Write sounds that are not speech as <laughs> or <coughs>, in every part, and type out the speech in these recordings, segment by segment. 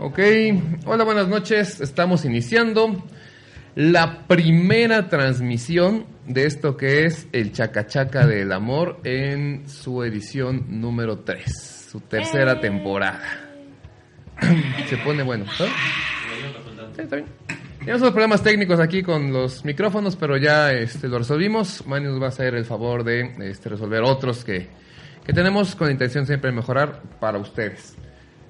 Ok, hola, buenas noches. Estamos iniciando la primera transmisión de esto que es el Chacachaca del Amor en su edición número 3, su tercera Eh. temporada. <clears throat> Se pone bueno. ¿no? Sí, está bien. Tenemos unos problemas técnicos aquí con los micrófonos, pero ya este, lo resolvimos. Manny nos va a hacer el favor de este, resolver otros que, que tenemos con la intención siempre de mejorar para ustedes.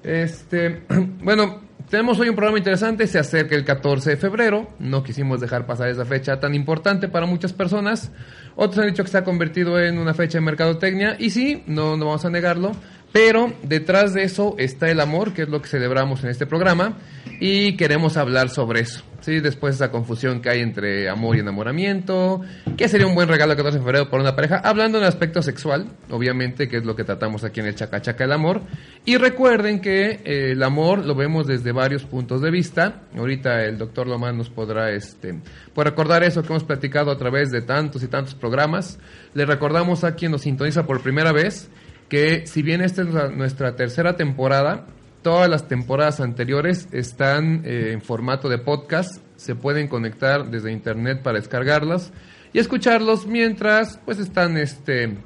Este, <clears throat> bueno, tenemos hoy un programa interesante, se acerca el 14 de febrero, no quisimos dejar pasar esa fecha tan importante para muchas personas. Otros han dicho que se ha convertido en una fecha de mercadotecnia y sí, no, no vamos a negarlo, pero detrás de eso está el amor, que es lo que celebramos en este programa y queremos hablar sobre eso. Sí, después de esa confusión que hay entre amor y enamoramiento, ¿qué sería un buen regalo el 14 de febrero para una pareja? Hablando en el aspecto sexual, obviamente, que es lo que tratamos aquí en el Chacachaca del Amor. Y recuerden que eh, el amor lo vemos desde varios puntos de vista. Ahorita el doctor Lomán nos podrá este, pues recordar eso que hemos platicado a través de tantos y tantos programas. Le recordamos a quien nos sintoniza por primera vez que si bien esta es la- nuestra tercera temporada, todas las temporadas anteriores están eh, en formato de podcast, se pueden conectar desde internet para descargarlas y escucharlos mientras pues están este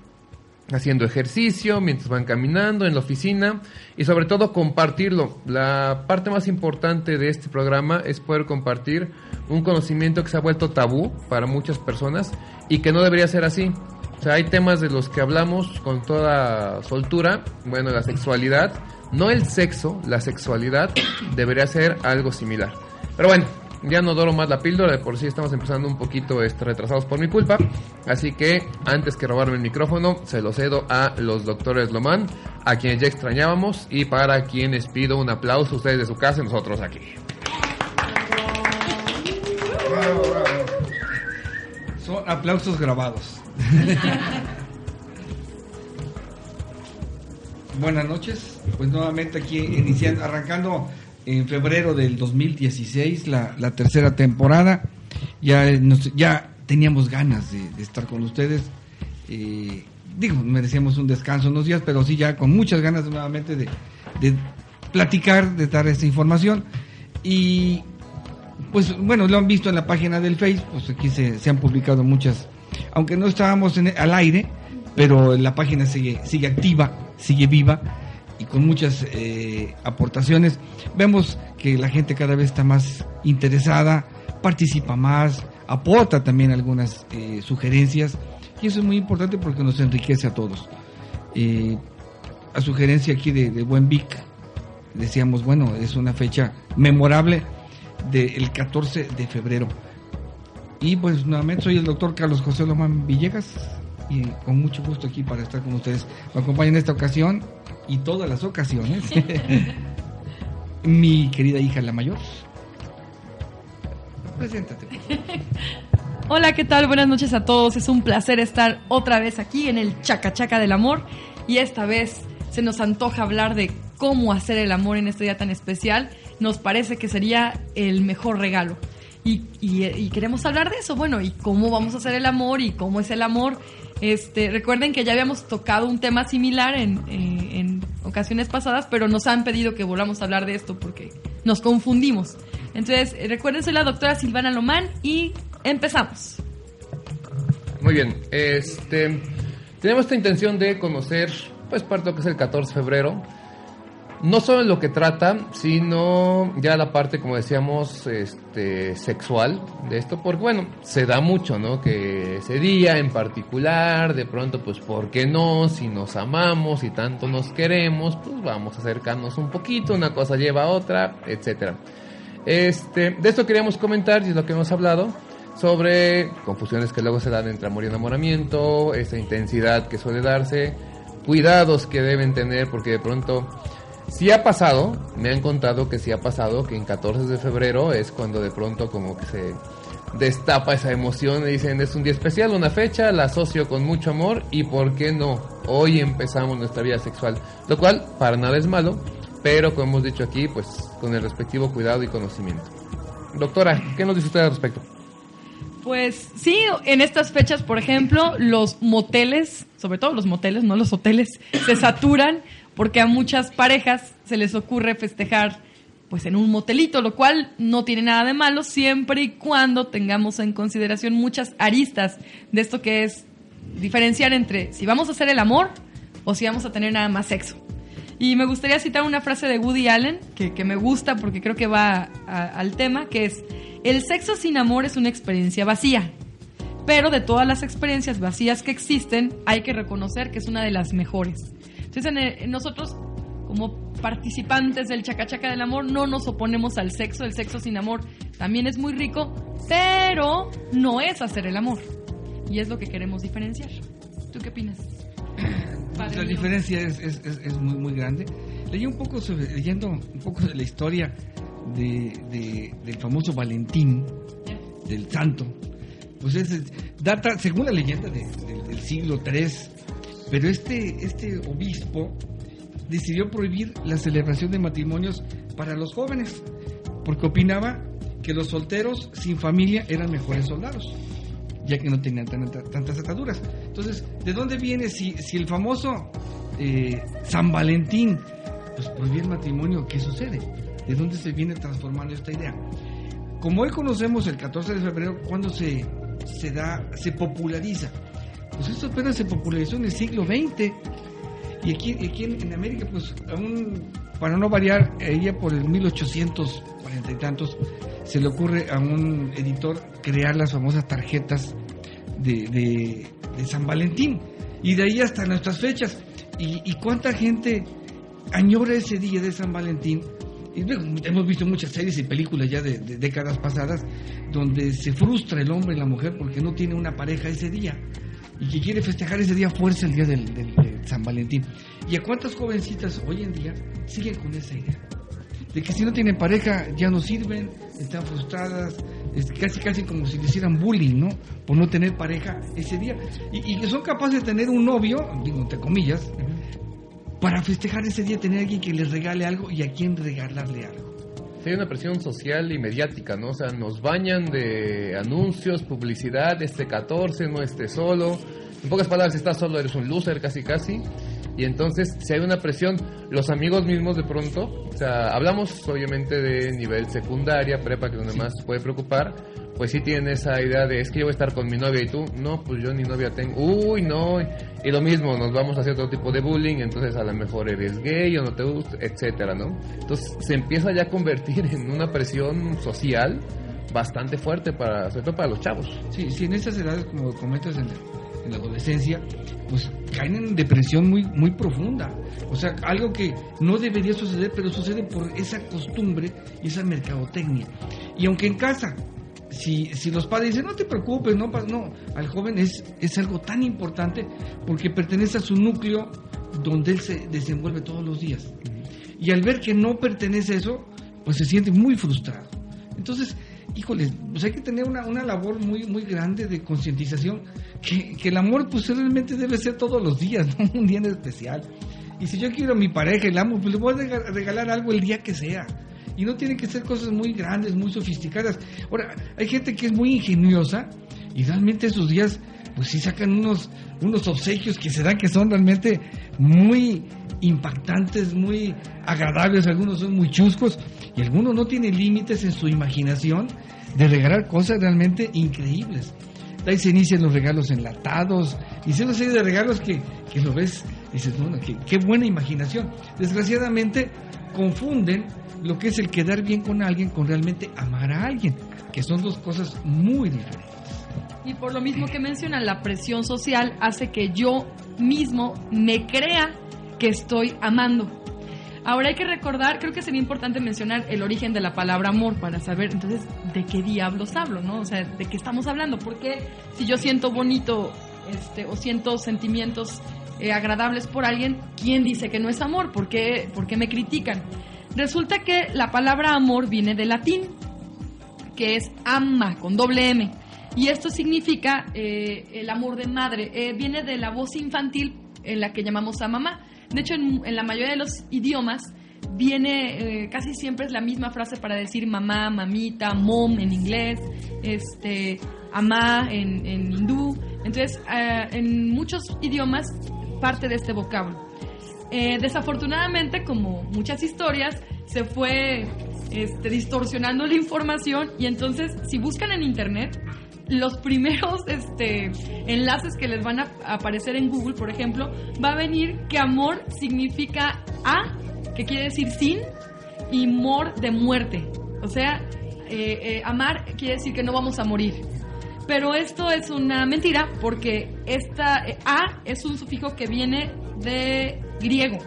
haciendo ejercicio, mientras van caminando en la oficina y sobre todo compartirlo. La parte más importante de este programa es poder compartir un conocimiento que se ha vuelto tabú para muchas personas y que no debería ser así. O sea, hay temas de los que hablamos con toda soltura, bueno, la sexualidad, no el sexo, la sexualidad debería ser algo similar. Pero bueno, ya no doro más la píldora, de por sí estamos empezando un poquito este, retrasados por mi culpa. Así que antes que robarme el micrófono, se lo cedo a los doctores Lomán, a quienes ya extrañábamos y para quienes pido un aplauso, ustedes de su casa y nosotros aquí. Son aplausos grabados. <laughs> Buenas noches. Pues nuevamente aquí iniciando, arrancando en febrero del 2016 la, la tercera temporada. Ya, eh, nos- ya teníamos ganas de, de estar con ustedes. Eh, digo, merecíamos un descanso unos días, pero sí ya con muchas ganas nuevamente de, de platicar, de dar esta información. Y pues bueno, lo han visto en la página del Facebook, pues aquí se, se han publicado muchas, aunque no estábamos en- al aire, pero la página sigue, sigue activa, sigue viva y con muchas eh, aportaciones. Vemos que la gente cada vez está más interesada, participa más, aporta también algunas eh, sugerencias y eso es muy importante porque nos enriquece a todos. Eh, a sugerencia aquí de, de Buen Vic, decíamos, bueno, es una fecha memorable del 14 de febrero. Y pues nuevamente soy el doctor Carlos José Lomán Villegas y con mucho gusto aquí para estar con ustedes. Me acompaña en esta ocasión y todas las ocasiones <laughs> mi querida hija la mayor. Preséntate. Hola, ¿qué tal? Buenas noches a todos. Es un placer estar otra vez aquí en el Chacachaca del Amor. Y esta vez se nos antoja hablar de cómo hacer el amor en este día tan especial. Nos parece que sería el mejor regalo. Y, y- y queremos hablar de eso, bueno, y cómo vamos a hacer el amor y cómo es el amor. Este, recuerden que ya habíamos tocado un tema similar en, en ocasiones pasadas, pero nos han pedido que volvamos a hablar de esto porque nos confundimos. Entonces, eh, recuerden, soy la doctora Silvana Lomán y empezamos. Muy bien, este tenemos esta intención de conocer pues parte de lo que es el 14 de febrero. No solo en lo que trata, sino ya la parte, como decíamos, este, sexual de esto, porque bueno, se da mucho, ¿no? Que ese día en particular, de pronto, pues, ¿por qué no? Si nos amamos y tanto nos queremos, pues vamos a acercarnos un poquito, una cosa lleva a otra, etcétera. Este, de esto queríamos comentar y es lo que hemos hablado sobre confusiones que luego se dan entre amor y enamoramiento, esa intensidad que suele darse, cuidados que deben tener, porque de pronto, si ha pasado, me han contado que si ha pasado, que en 14 de febrero es cuando de pronto como que se destapa esa emoción y dicen es un día especial, una fecha, la asocio con mucho amor y por qué no, hoy empezamos nuestra vida sexual, lo cual para nada es malo, pero como hemos dicho aquí, pues con el respectivo cuidado y conocimiento. Doctora, ¿qué nos dice usted al respecto? Pues sí, en estas fechas, por ejemplo, los moteles, sobre todo los moteles, no los hoteles, se saturan porque a muchas parejas se les ocurre festejar pues en un motelito, lo cual no tiene nada de malo siempre y cuando tengamos en consideración muchas aristas de esto que es diferenciar entre si vamos a hacer el amor o si vamos a tener nada más sexo. Y me gustaría citar una frase de Woody Allen que, que me gusta porque creo que va al tema, que es, el sexo sin amor es una experiencia vacía, pero de todas las experiencias vacías que existen, hay que reconocer que es una de las mejores. Entonces, en nosotros, como participantes del chacachaca del amor, no nos oponemos al sexo. El sexo sin amor también es muy rico, pero no es hacer el amor. Y es lo que queremos diferenciar. ¿Tú qué opinas? <clears throat> La diferencia es, es, es, muy, muy grande. Leí un poco sobre, leyendo un poco de la historia de, del famoso Valentín, del santo, pues es, data, según la leyenda, del siglo III, pero este, este obispo decidió prohibir la celebración de matrimonios para los jóvenes, porque opinaba que los solteros sin familia eran mejores soldados, ya que no tenían tantas ataduras. Entonces, ¿de dónde viene si, si el famoso eh, San Valentín pues el matrimonio? ¿Qué sucede? de dónde se viene transformando esta idea. Como hoy conocemos el 14 de febrero, cuando se, se da, se populariza. Pues esto apenas se popularizó en el siglo XX. Y aquí, aquí en, América, pues aún, para no variar, ella por el 1840 y tantos, se le ocurre a un editor crear las famosas tarjetas de, San Valentín. Y de ahí hasta nuestras fechas. Y, y cuánta gente añora ese día de San Valentín hemos visto muchas series y películas ya de, décadas pasadas donde se frustra el hombre y la mujer porque no tiene una pareja ese día y que quiere festejar ese día fuerza el día del, de San Valentín. ¿Y a cuántas jovencitas hoy en día siguen con esa idea? De que si no tienen pareja ya no sirven, están frustradas, es casi casi como si le hicieran bullying, ¿no? Por no tener pareja ese día. Y, que son capaces de tener un novio, digo entre comillas, para festejar ese día tener a alguien que les regale algo y a quien regalarle algo. Hay una presión social y mediática, ¿no? O sea, nos bañan de anuncios, publicidad, este 14, no esté solo. En pocas palabras, si estás solo eres un loser casi casi. Y entonces, si hay una presión, los amigos mismos de pronto, o sea, hablamos obviamente de nivel secundaria, prepa, que es donde más puede preocupar, pues sí tienen esa idea de es que yo voy a estar con mi novia y tú, no, pues yo ni novia tengo, uy, no, y lo mismo, nos vamos a hacer otro tipo de bullying, entonces a lo mejor eres gay o no te gusta, etcétera, ¿no? Entonces se empieza ya a convertir en una presión social bastante fuerte para, sobre todo para los chavos. Sí, sí, en esas edades, como comentas en la, adolescencia, pues caen en depresión muy, muy profunda. O sea, algo que no debería suceder, pero sucede por esa costumbre y esa mercadotecnia. Y aunque en casa si, si los padres dicen, no te preocupes, no, no, al joven es, es algo tan importante porque pertenece a su núcleo donde él se desenvuelve todos los días. Y al ver que no pertenece a eso, pues se siente muy frustrado. Entonces, híjole, pues hay que tener una, una labor muy, muy grande de concientización, que, que, el amor pues realmente debe ser todos los días, <laughs> no un día en especial. Y si yo quiero a mi pareja y la amo, pues le voy a regalar algo el día que sea y no tienen que ser cosas muy grandes, muy sofisticadas. Ahora, hay gente que es muy ingeniosa y realmente esos días, pues sí sacan unos, unos obsequios que se dan que son realmente muy impactantes, muy agradables, algunos son muy chuscos y algunos no tienen límites en su imaginación de regalar cosas realmente increíbles. Ahí se inician los regalos enlatados, y se una serie de regalos que, que lo ves y dices, bueno, qué, qué buena imaginación. Desgraciadamente confunden lo que es el quedar bien con alguien con realmente amar a alguien, que son dos cosas muy diferentes. Y por lo mismo que mencionan, la presión social hace que yo mismo me crea que estoy amando. Ahora hay que recordar, creo que sería importante mencionar el origen de la palabra amor para saber entonces de qué diablos hablo, ¿no? O sea, de qué estamos hablando. Porque si yo siento bonito este, o siento sentimientos eh, agradables por alguien, ¿quién dice que no es amor? ¿Por qué, ¿Por qué me critican? Resulta que la palabra amor viene del latín, que es ama, con doble M. Y esto significa eh, el amor de madre. Eh, viene de la voz infantil en la que llamamos a mamá. De hecho, en, la mayoría de los idiomas viene, eh, casi siempre es la misma frase para decir mamá, mamita, mom en inglés, este, amá en, en hindú. Entonces, en muchos idiomas parte de este vocablo. Eh, desafortunadamente, como muchas historias, se fue este, distorsionando la información y entonces, si buscan en internet, los primeros <laughs> este, enlaces que les van a aparecer en Google, por ejemplo, va a venir que amor significa a, que quiere decir sin, y mor de muerte. O sea, eh, eh, amar quiere decir que no vamos a morir. Pero esto es una mentira porque esta a es un sufijo que viene de griego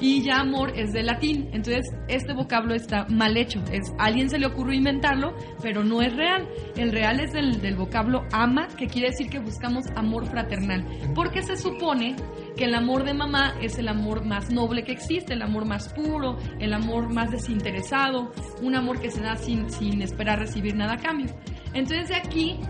y ya amor es de latín. Entonces, este vocablo está mal hecho. Es, a alguien se le ocurrió inventarlo, pero no es real. El real es del, del vocablo ama, que quiere decir que buscamos amor fraternal. Porque se supone que el amor de mamá es el amor más noble que existe, el amor más puro, el amor más desinteresado, un amor que se da sin, sin esperar recibir nada a cambio. Entonces, de aquí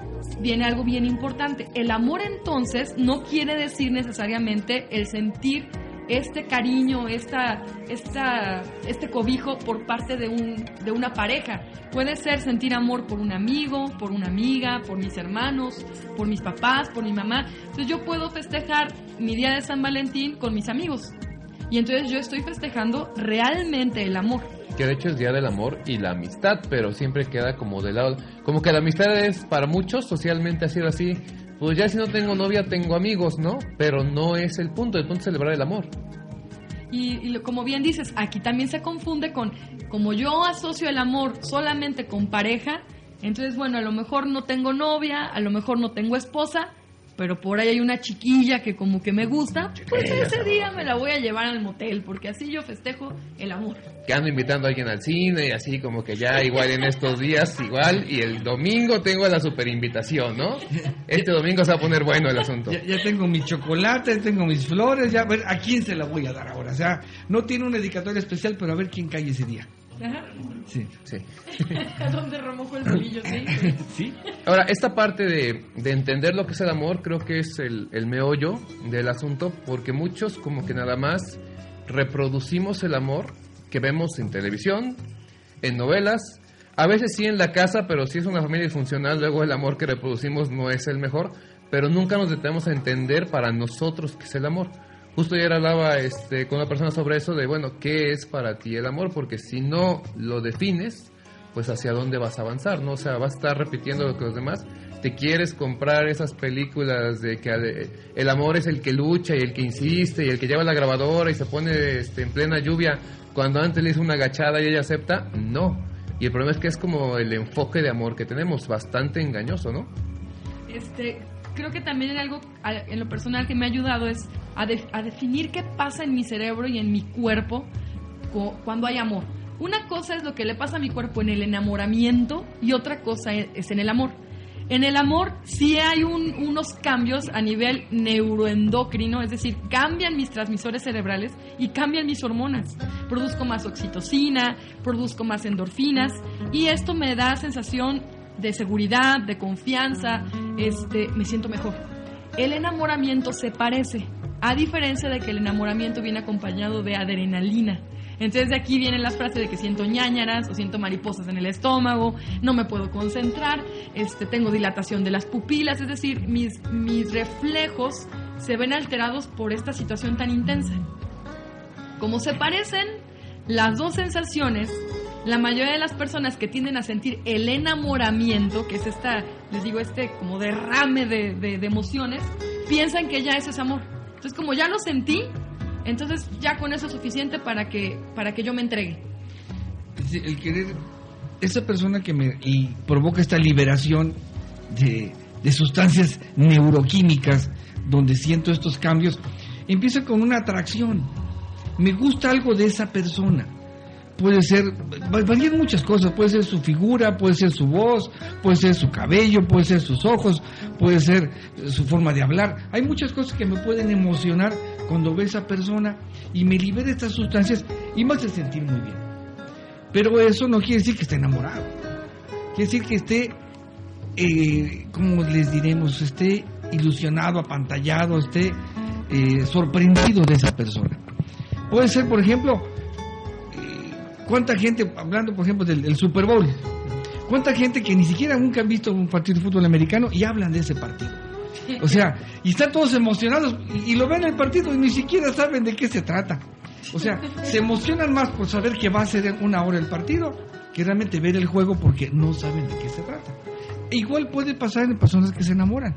viene algo bien importante. El amor entonces no quiere decir necesariamente el sentir este cariño, esta, esta, este cobijo por parte de, un, de una pareja. Puede ser sentir amor por un amigo, por una amiga, por mis hermanos, por mis papás, por mi mamá. Entonces yo puedo festejar mi día de San Valentín con mis amigos. Y entonces yo estoy festejando realmente el amor. Que de hecho es Día del Amor y la Amistad, pero siempre queda como de lado. Como que la amistad es para muchos socialmente ha sido así. Pues ya si no tengo novia, tengo amigos, ¿no? Pero no es el punto, el punto es celebrar el amor. Y, y como bien dices, aquí también se confunde con, como yo asocio el amor solamente con pareja, entonces bueno, a lo mejor no tengo novia, a lo mejor no tengo esposa, pero por ahí hay una chiquilla que como que me gusta, pues ese día me la voy a llevar al motel, porque así yo festejo el amor. Que ando invitando a alguien al cine y así como que ya igual en estos días igual y el domingo tengo la super invitación, ¿no? Este domingo se va a poner bueno el asunto. Ya, ya tengo mis chocolates, tengo mis flores, ya a ver a quién se la voy a dar ahora. O sea, no tiene una dedicatoria especial, pero a ver quién cae ese día. Ajá. Sí. <laughs> Remojo el bolillo, sí. <laughs> ¿Sí? Ahora, esta parte de, de entender lo que es el amor creo que es el, el meollo del asunto porque muchos como que nada más reproducimos el amor que vemos en televisión, en novelas, a veces sí en la casa, pero si es una familia disfuncional, luego el amor que reproducimos no es el mejor, pero nunca nos detenemos a entender para nosotros qué es el amor. Justo ayer hablaba este, con una persona sobre eso de, bueno, ¿qué es para ti el amor? Porque si no lo defines, pues hacia dónde vas a avanzar, ¿no? O sea, vas a estar repitiendo lo que los demás. Te quieres comprar esas películas de que ale- el amor es el que lucha y el que insiste y el que lleva la grabadora y se pone este, en plena lluvia cuando antes le hizo una agachada y ella acepta. No. Y el problema es que es como el enfoque de amor que tenemos, bastante engañoso, ¿no? Este, creo que también algo en lo personal que me ha ayudado es a, de- a definir qué pasa en mi cerebro y en mi cuerpo cu- cuando hay amor. Una cosa es lo que le pasa a mi cuerpo en el enamoramiento y otra cosa e- es en el amor. En el amor sí hay un- unos cambios a nivel neuroendocrino, es decir, cambian mis transmisores cerebrales y cambian mis hormonas. Produzco más oxitocina, produzco más endorfinas y esto me da sensación de seguridad, de confianza, este, me siento mejor. El enamoramiento se parece, a diferencia de que el enamoramiento viene acompañado de adrenalina. Entonces de aquí vienen las frases de que siento ñáñaras o siento mariposas en el estómago, no me puedo concentrar, este, tengo dilatación de las pupilas, es decir, mis, mis reflejos se ven alterados por esta situación tan intensa. Como se parecen las dos sensaciones, la mayoría de las personas que tienden a sentir el enamoramiento, que es esta, les digo, este como derrame de, de- emociones, piensan que ya eso es amor. Entonces, como ya lo sentí, entonces ya con eso es suficiente para que, para que yo me entregue. El querer, esa persona que me provoca esta liberación de, de sustancias neuroquímicas, donde siento estos cambios, empieza con una atracción. Me gusta algo de esa persona. Puede ser, va- varían muchas cosas, puede ser su figura, puede ser su voz, puede ser su cabello, puede ser sus ojos, puede ser su forma de hablar. Hay muchas cosas que me pueden emocionar cuando ve a esa persona y me libera estas sustancias y me hace sentir muy bien. Pero eso no quiere decir que esté enamorado. Quiere decir que esté, eh, como les diremos, esté ilusionado, apantallado, esté eh, sorprendido de esa persona. Puede ser, por ejemplo, eh, cuánta gente, hablando por ejemplo del, Super Bowl, cuánta gente que ni siquiera nunca han visto un partido de fútbol americano y hablan de ese partido. O sea, y están todos emocionados y, lo ven el partido y ni siquiera saben de qué se trata. O sea, se emocionan más por saber que va a ser una hora el partido que realmente ver el juego porque no saben de qué se trata. E igual puede pasar en personas que se enamoran.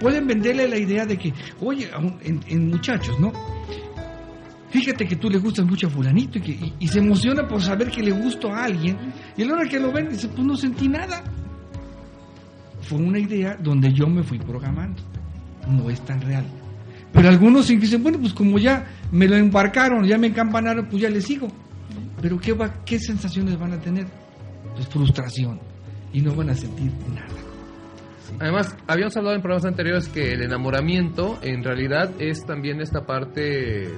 Pueden venderle la idea de que, oye, en muchachos, ¿no? Fíjate que tú le gustas mucho a fulanito y, que, y, se emociona por saber que le gusto a alguien. Y a la hora que lo ven, dice, pues no sentí nada. Fue una idea donde yo me fui programando. No es tan real. Pero algunos dicen, bueno, pues como ya me lo embarcaron, ya me encampanaron, pues ya le sigo. Pero ¿qué, va, qué sensaciones van a tener? Pues frustración. Y no van a sentir nada. Además, habíamos hablado en programas anteriores que el enamoramiento en realidad es también esta parte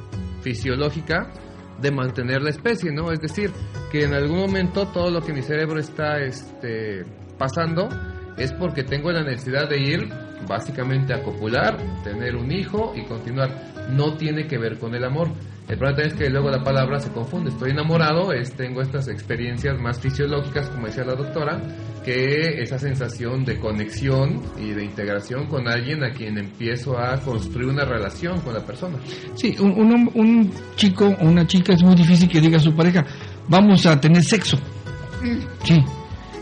fisiológica de mantener la especie, ¿no? Es decir, que en algún momento todo lo que mi cerebro está este, pasando es porque tengo la necesidad de ir básicamente a copular, tener un hijo y continuar. No tiene que ver con el amor. El problema es que luego la palabra se confunde. Estoy enamorado, es, tengo estas experiencias más fisiológicas, como decía la doctora, que esa sensación de conexión y de integración con alguien a quien empiezo a construir una relación con la persona. Sí, un, un, un chico o una chica es muy difícil que diga a su pareja, vamos a tener sexo. Sí.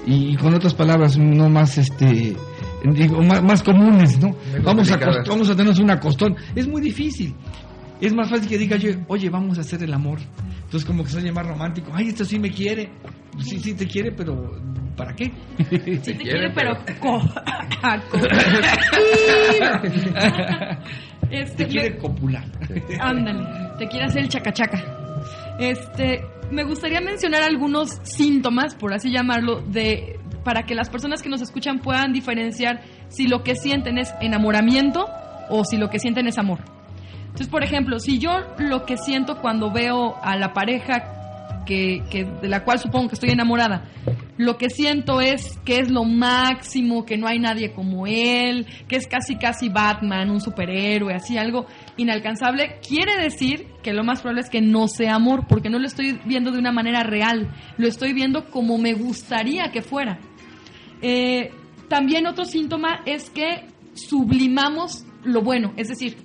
Y, con otras palabras, no más, este, digo, más, más comunes, ¿no? Vamos a, vamos a tenernos una costón. Es muy difícil. Es más fácil que diga yo, oye, vamos a hacer el amor. Entonces, como que se oye más romántico. Ay, esto sí me quiere. Sí, sí te quiere, pero ¿para qué? Sí te quiere, pero... co- co- este, te quiere <laughs> me- copular. Ándale, te quiere hacer el chacachaca. Este, me gustaría mencionar algunos síntomas, por así llamarlo, de para que las personas que nos escuchan puedan diferenciar si lo que sienten es enamoramiento o si lo que sienten es amor. Entonces, por ejemplo, si yo lo que siento cuando veo a la pareja que, que- de la cual supongo que estoy enamorada, lo que siento es que es lo máximo, que no hay nadie como él, que es casi casi Batman, un superhéroe, así algo inalcanzable, quiere decir que lo más probable es que no sea amor, porque no lo estoy viendo de una manera real, lo estoy viendo como me gustaría que fuera. Eh, también otro síntoma es que sublimamos lo bueno, es decir,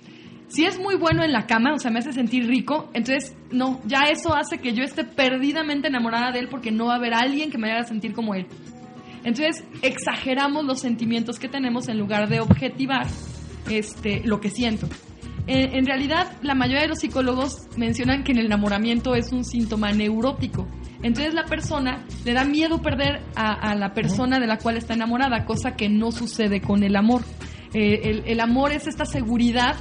si es muy bueno en la cama, o sea, me hace sentir rico, entonces no, ya eso hace que yo esté perdidamente enamorada de él porque no va a haber alguien que me haga sentir como él. Entonces exageramos los sentimientos que tenemos en lugar de objetivar este, lo que siento. En, en realidad, la mayoría de los psicólogos mencionan que el enamoramiento es un síntoma neurótico. Entonces la persona le da miedo perder a, a la persona de la cual está enamorada, cosa que no sucede con el amor. Eh, el, el amor es esta seguridad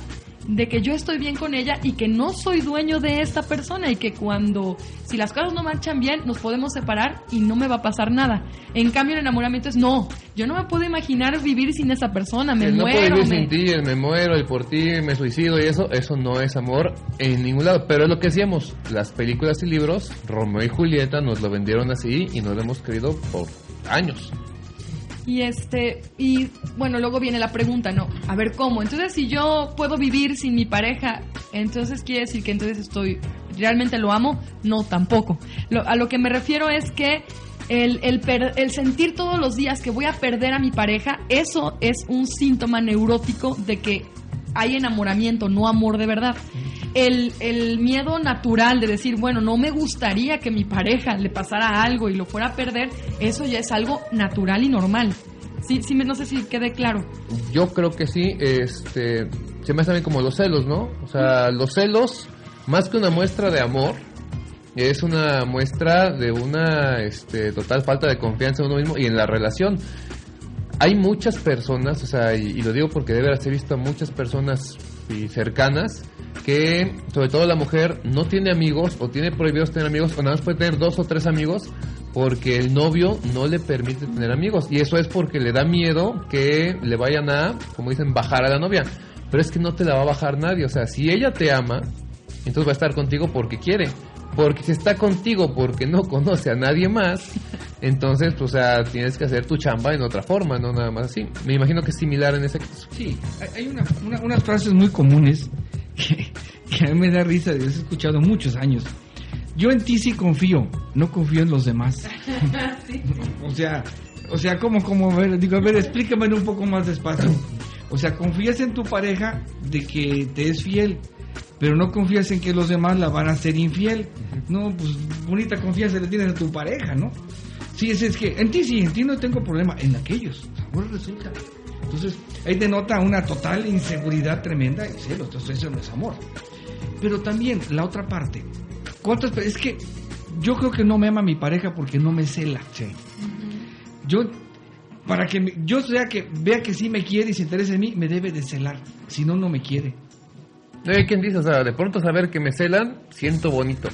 de que yo estoy bien con ella y que no soy dueño de esta persona y que cuando, si las cosas no marchan bien, nos podemos separar y no me va a pasar nada. En cambio, el enamoramiento es no, yo no me puedo imaginar vivir sin esa persona, me el no puedo muero. vivir me- sin ti, el me muero, el por ti, me suicido y eso, eso no es amor en ningún lado. Pero es lo que decíamos, las películas y libros, Romeo y Julieta nos lo vendieron así y no lo hemos creído por años. Y este, y bueno, luego viene la pregunta, ¿no? A ver, ¿cómo? Entonces, si yo puedo vivir sin mi pareja, entonces quiere decir que entonces estoy, ¿realmente lo amo? No, tampoco. Lo- a lo que me refiero es que el, el, per- el sentir todos los días que voy a perder a mi pareja, eso es un síntoma neurótico de que hay enamoramiento, no amor de verdad. El, el miedo natural de decir, bueno, no me gustaría que mi pareja le pasara algo y lo fuera a perder, eso ya es algo natural y normal. Sí, sí, no sé si quede claro. Yo creo que sí, este, se me hace también como los celos, ¿no? O sea, los celos, más que una muestra de amor, es una muestra de una este, total falta de confianza en uno mismo y en la relación. Hay muchas personas, o sea, y, lo digo porque debe haberse visto a muchas personas y cercanas que, sobre todo la mujer, no tiene amigos o tiene prohibidos tener amigos o nada más puede tener dos o tres amigos porque el novio no le permite tener amigos y eso es porque le da miedo que le vayan a, como dicen, bajar a la novia. pero es que no te la va a bajar nadie. O sea, si ella te ama, entonces va a estar contigo porque quiere. Porque si está contigo porque no conoce a nadie más, entonces, pues, o sea, tienes que hacer tu chamba en otra forma, no nada más así. Me imagino que es similar en ese caso. Sí, hay una, una- unas frases muy comunes que, que a mí me da risa, las he escuchado muchos años. Yo en ti sí confío, no confío en los demás. <laughs> O sea, o sea, ¿cómo, cómo? A ver, digo, a ver, explícame un poco más despacio. O sea, confías en tu pareja de que te es fiel, pero no confías en que los demás la van a ser infiel. No, pues bonita confianza le tienes a tu pareja, ¿no? Sí, es, es que en ti sí, en ti no tengo problema, en aquellos. Ahora resulta. Entonces, ahí denota una total inseguridad tremenda y celos, entonces eso no es amor. Pero también, la otra parte, ¿cuántas Es que yo creo que no me ama mi pareja porque no me cela. Yo, para que me- yo sea que vea que sí me quiere y se interesa en mí, me debe de celar. Si no, no me quiere. Hay quien dice, o sea, de pronto saber que me celan, siento bonito.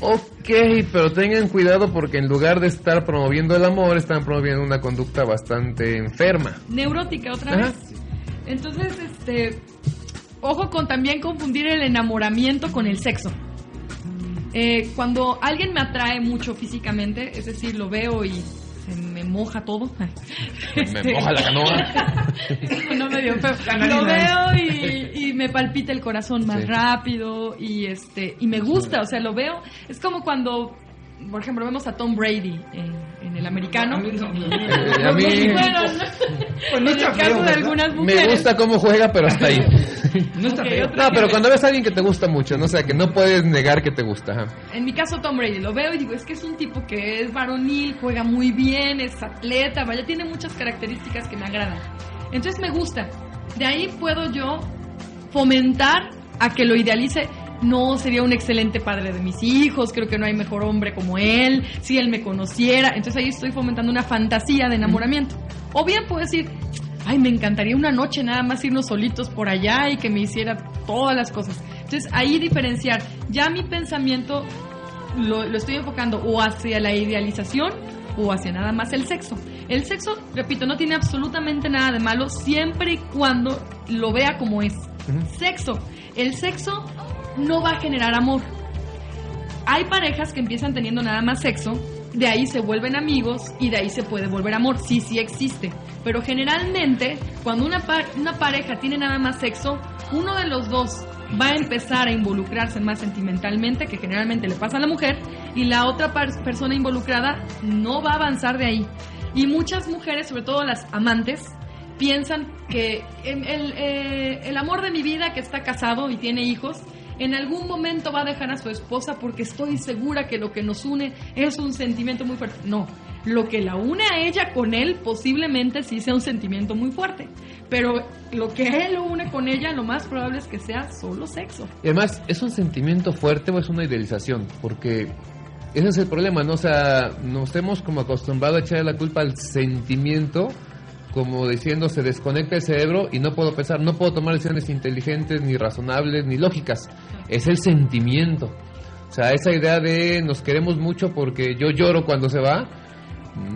Ok, pero tengan cuidado porque en lugar de estar promoviendo el amor, están promoviendo una conducta bastante enferma. Neurótica otra Ajá. vez. Entonces, este, ojo con también confundir el enamoramiento con el sexo. Eh, cuando alguien me atrae mucho físicamente, es decir, lo veo y se me moja todo. <laughs> Me Este, moja la canoa. <laughs> no medio feo. La <laughs> Lo veo y, y me palpita el corazón más Sí. rápido y este y me gusta, o sea, lo veo. Es como cuando, por ejemplo, vemos a Tom Brady en, en el americano. A mí no. <laughs> Eh, a mí Bueno, <laughs> Pues no en está el feo, caso de algunas me mujeres. gusta cómo juega, pero hasta ahí. <laughs> No está Ok, feo. otra- No, pero cuando ves a alguien que te gusta mucho, no o sea, que no puedes negar que te gusta. ajá. En mi caso, Tom Brady, lo veo y digo, es que es un tipo que es varonil, juega muy bien, es atleta, vaya, tiene muchas características que me agradan. Entonces me gusta. De ahí puedo yo fomentar a que lo idealice. No, sería un excelente padre de mis hijos, creo que no hay mejor hombre como él, si él me conociera. Entonces ahí estoy fomentando una fantasía de enamoramiento. O bien puedo decir, ay, me encantaría una noche nada más irnos solitos por allá y que me hiciera todas las cosas. Entonces ahí diferenciar, ya mi pensamiento lo, lo estoy enfocando o hacia la idealización o hacia nada más el sexo. El sexo, repito, no tiene absolutamente nada de malo siempre y cuando lo vea como es. Sexo. El sexo no va a generar amor. Hay parejas que empiezan teniendo nada más sexo, de ahí se vuelven amigos y de ahí se puede volver amor. Sí, sí existe. Pero generalmente, cuando una, pa- una pareja tiene nada más sexo, uno de los dos va a empezar a involucrarse más sentimentalmente, que generalmente le pasa a la mujer, y la otra persona involucrada no va a avanzar de ahí. Y muchas mujeres, sobre todo las amantes, piensan que el, eh, el amor de mi vida que está casado y tiene hijos, en algún momento va a dejar a su esposa porque estoy segura que lo que nos une es un sentimiento muy fuerte. No, lo que la une a ella con él posiblemente sí sea un sentimiento muy fuerte, pero lo que él lo une con ella lo más probable es que sea solo sexo. Además, ¿es un sentimiento fuerte o es una idealización? Porque ese es el problema, ¿no? O sea, nos hemos como acostumbrado a echarle la culpa al sentimiento, como diciendo se desconecta el cerebro y no puedo pensar, no puedo tomar decisiones inteligentes, ni razonables, ni lógicas. Es el sentimiento. O sea, esa idea de nos queremos mucho porque yo lloro cuando se va,